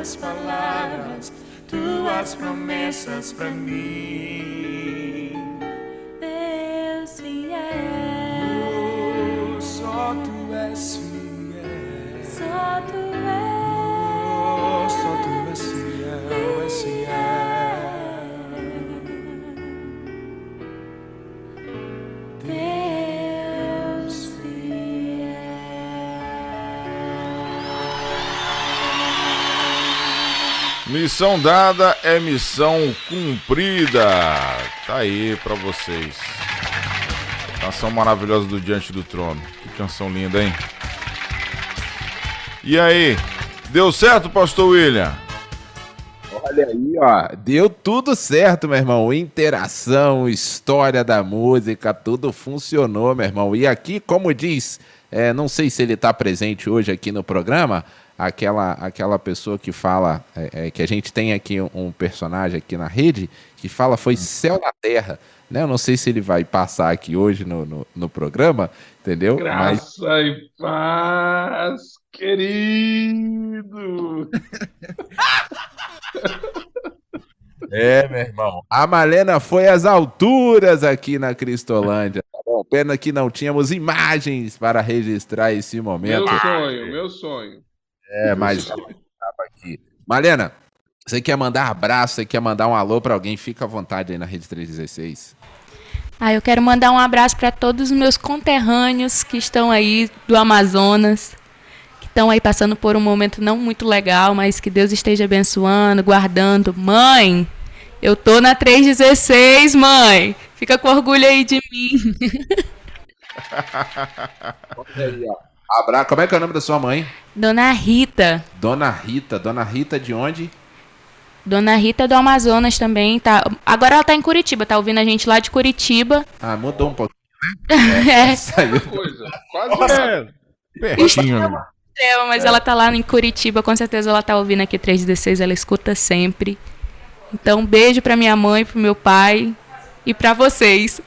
Tuas palavras, tuas promessas para mim.
Missão dada é missão cumprida. Tá aí pra vocês. Canção maravilhosa do Diante do Trono. Que canção linda, hein? E aí? Deu certo, Pastor William?
Olha aí, ó. Deu tudo certo, meu irmão. Interação, história da música, tudo funcionou, meu irmão. E aqui, como diz, é, não sei se ele está presente hoje aqui no programa, aquela, aquela pessoa que fala, é, é, que a gente tem aqui um, um personagem aqui na rede, que fala foi céu na terra. Né? Eu não sei se ele vai passar aqui hoje no, no, no programa, entendeu? Mas
Graça e paz, querido. [laughs]
É, meu irmão. A Malena foi às alturas aqui na Cristolândia. Tá bom? Pena que não tínhamos imagens para registrar esse momento.
Meu sonho, meu sonho.
É, mas tava aqui. Malena, você quer mandar abraço, você quer mandar um alô pra alguém, fica à vontade aí na Rede 316.
Ah, eu quero mandar um abraço para todos os meus conterrâneos que estão aí do Amazonas, que estão aí passando por um momento não muito legal, mas que Deus esteja abençoando, guardando. Mãe, eu tô na 316, mãe. Fica com orgulho aí de mim. [laughs]
Abra... Como é que é o nome da sua mãe?
Dona Rita.
Dona Rita. Dona Rita de onde?
Dona Rita do Amazonas também tá. Agora ela tá em Curitiba, tá ouvindo a gente lá de Curitiba.
Ah, mudou um pouquinho. [laughs]
É.
Saiu.
Coisa, quase
É, pertinho. amigo.
É, mas
É.
ela tá lá em Curitiba, com certeza ela tá ouvindo aqui 316, ela escuta sempre. Então, um beijo pra minha mãe, pro meu pai e pra vocês.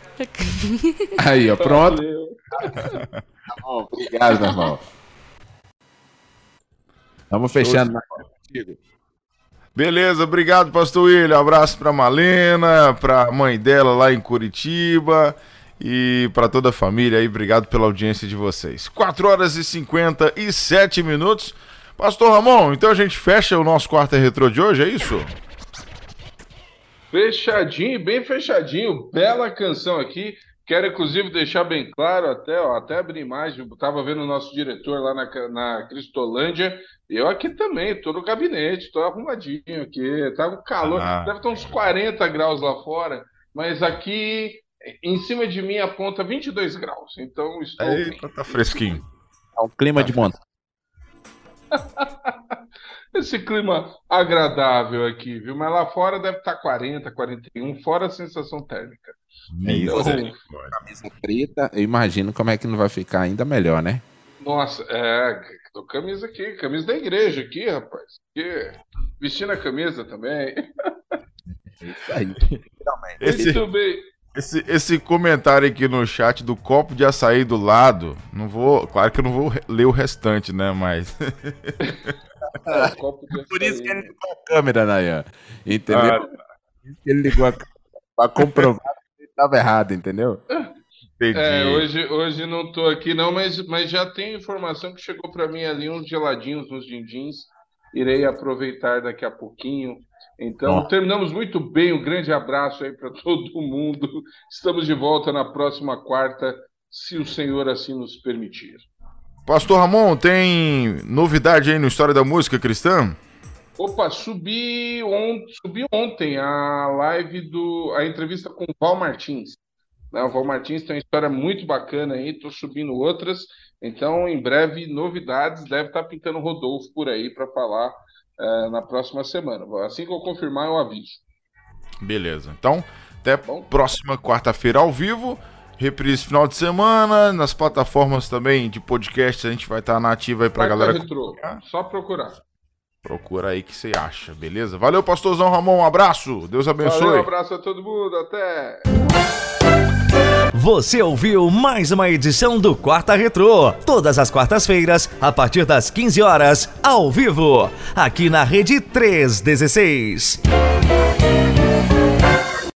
Aí, ó, pronto. Tá bom, obrigado, meu irmão. Vamos fechando. contigo.
Beleza, obrigado, Pastor William. Abraço pra Malena, pra mãe dela lá em Curitiba e pra toda a família aí. Obrigado pela audiência de vocês. 4 horas e 57 minutos. Pastor Ramon, então a gente fecha o nosso quarto retrô de hoje, é isso?
Fechadinho, bem fechadinho. Bela canção aqui. Quero, inclusive, deixar bem claro, até, ó, até abrir imagem. Estava vendo o nosso diretor lá na, na Cristolândia. Eu aqui também, tô no gabinete, tô arrumadinho aqui. Tá com calor.
Ah.
Deve estar uns 40 graus lá fora. Mas aqui, em cima de mim, aponta 22 graus. Então, estou.
Eita, tá fresquinho.
É um clima de montanha. [laughs]
Esse clima agradável aqui, viu? Mas lá fora deve estar 40, 41, fora a sensação térmica.
É Camisa preta, eu imagino como é que não vai ficar ainda melhor, né?
Nossa, é, tô camisa aqui, camisa da igreja aqui, rapaz. Aqui, vestindo a camisa também.
Isso aí,
Esse,
Muito bem.
esse, esse comentário aqui no chat do copo de açaí do lado, não vou. Claro que eu não vou ler o restante, né? Mas. [laughs]
Por isso que ele ligou a câmera, Nayan. Entendeu?
Ah.
Por isso que ele ligou a câmera. Pra comprovar estava errado, entendeu?
Entendi.
É, hoje, hoje não tô aqui não, mas, mas já tem informação que chegou para mim ali uns geladinhos, uns dindins. Irei aproveitar daqui a pouquinho. Então,
Ó.
terminamos muito bem. Um grande abraço aí para [laughs] todo mundo. Estamos de volta na próxima quarta, se o Senhor assim nos permitir.
Pastor Ramon, tem novidade aí no História da Música Cristã?
Opa, subi, on, subi ontem a live do a entrevista com o Val Martins. Né, o Val Martins tem uma história muito bacana aí, tô subindo outras. Então, em breve, novidades. Deve estar pintando o Rodolfo por aí para falar eh, na próxima semana. Assim que eu confirmar, eu aviso.
Beleza. Então, até próxima quarta-feira ao vivo. Reprise final de semana. Nas plataformas também de podcast a gente vai estar na ativa aí pra
Quarta
galera.
Retrô, só procurar.
Procura aí que você acha, beleza? Valeu, pastorzão Ramon. Um abraço. Deus abençoe.
Valeu, um abraço a todo mundo. Até.
Você ouviu mais uma edição do Quarta Retrô. Todas as quartas-feiras, a partir das 15 horas, ao vivo, aqui na Rede 316.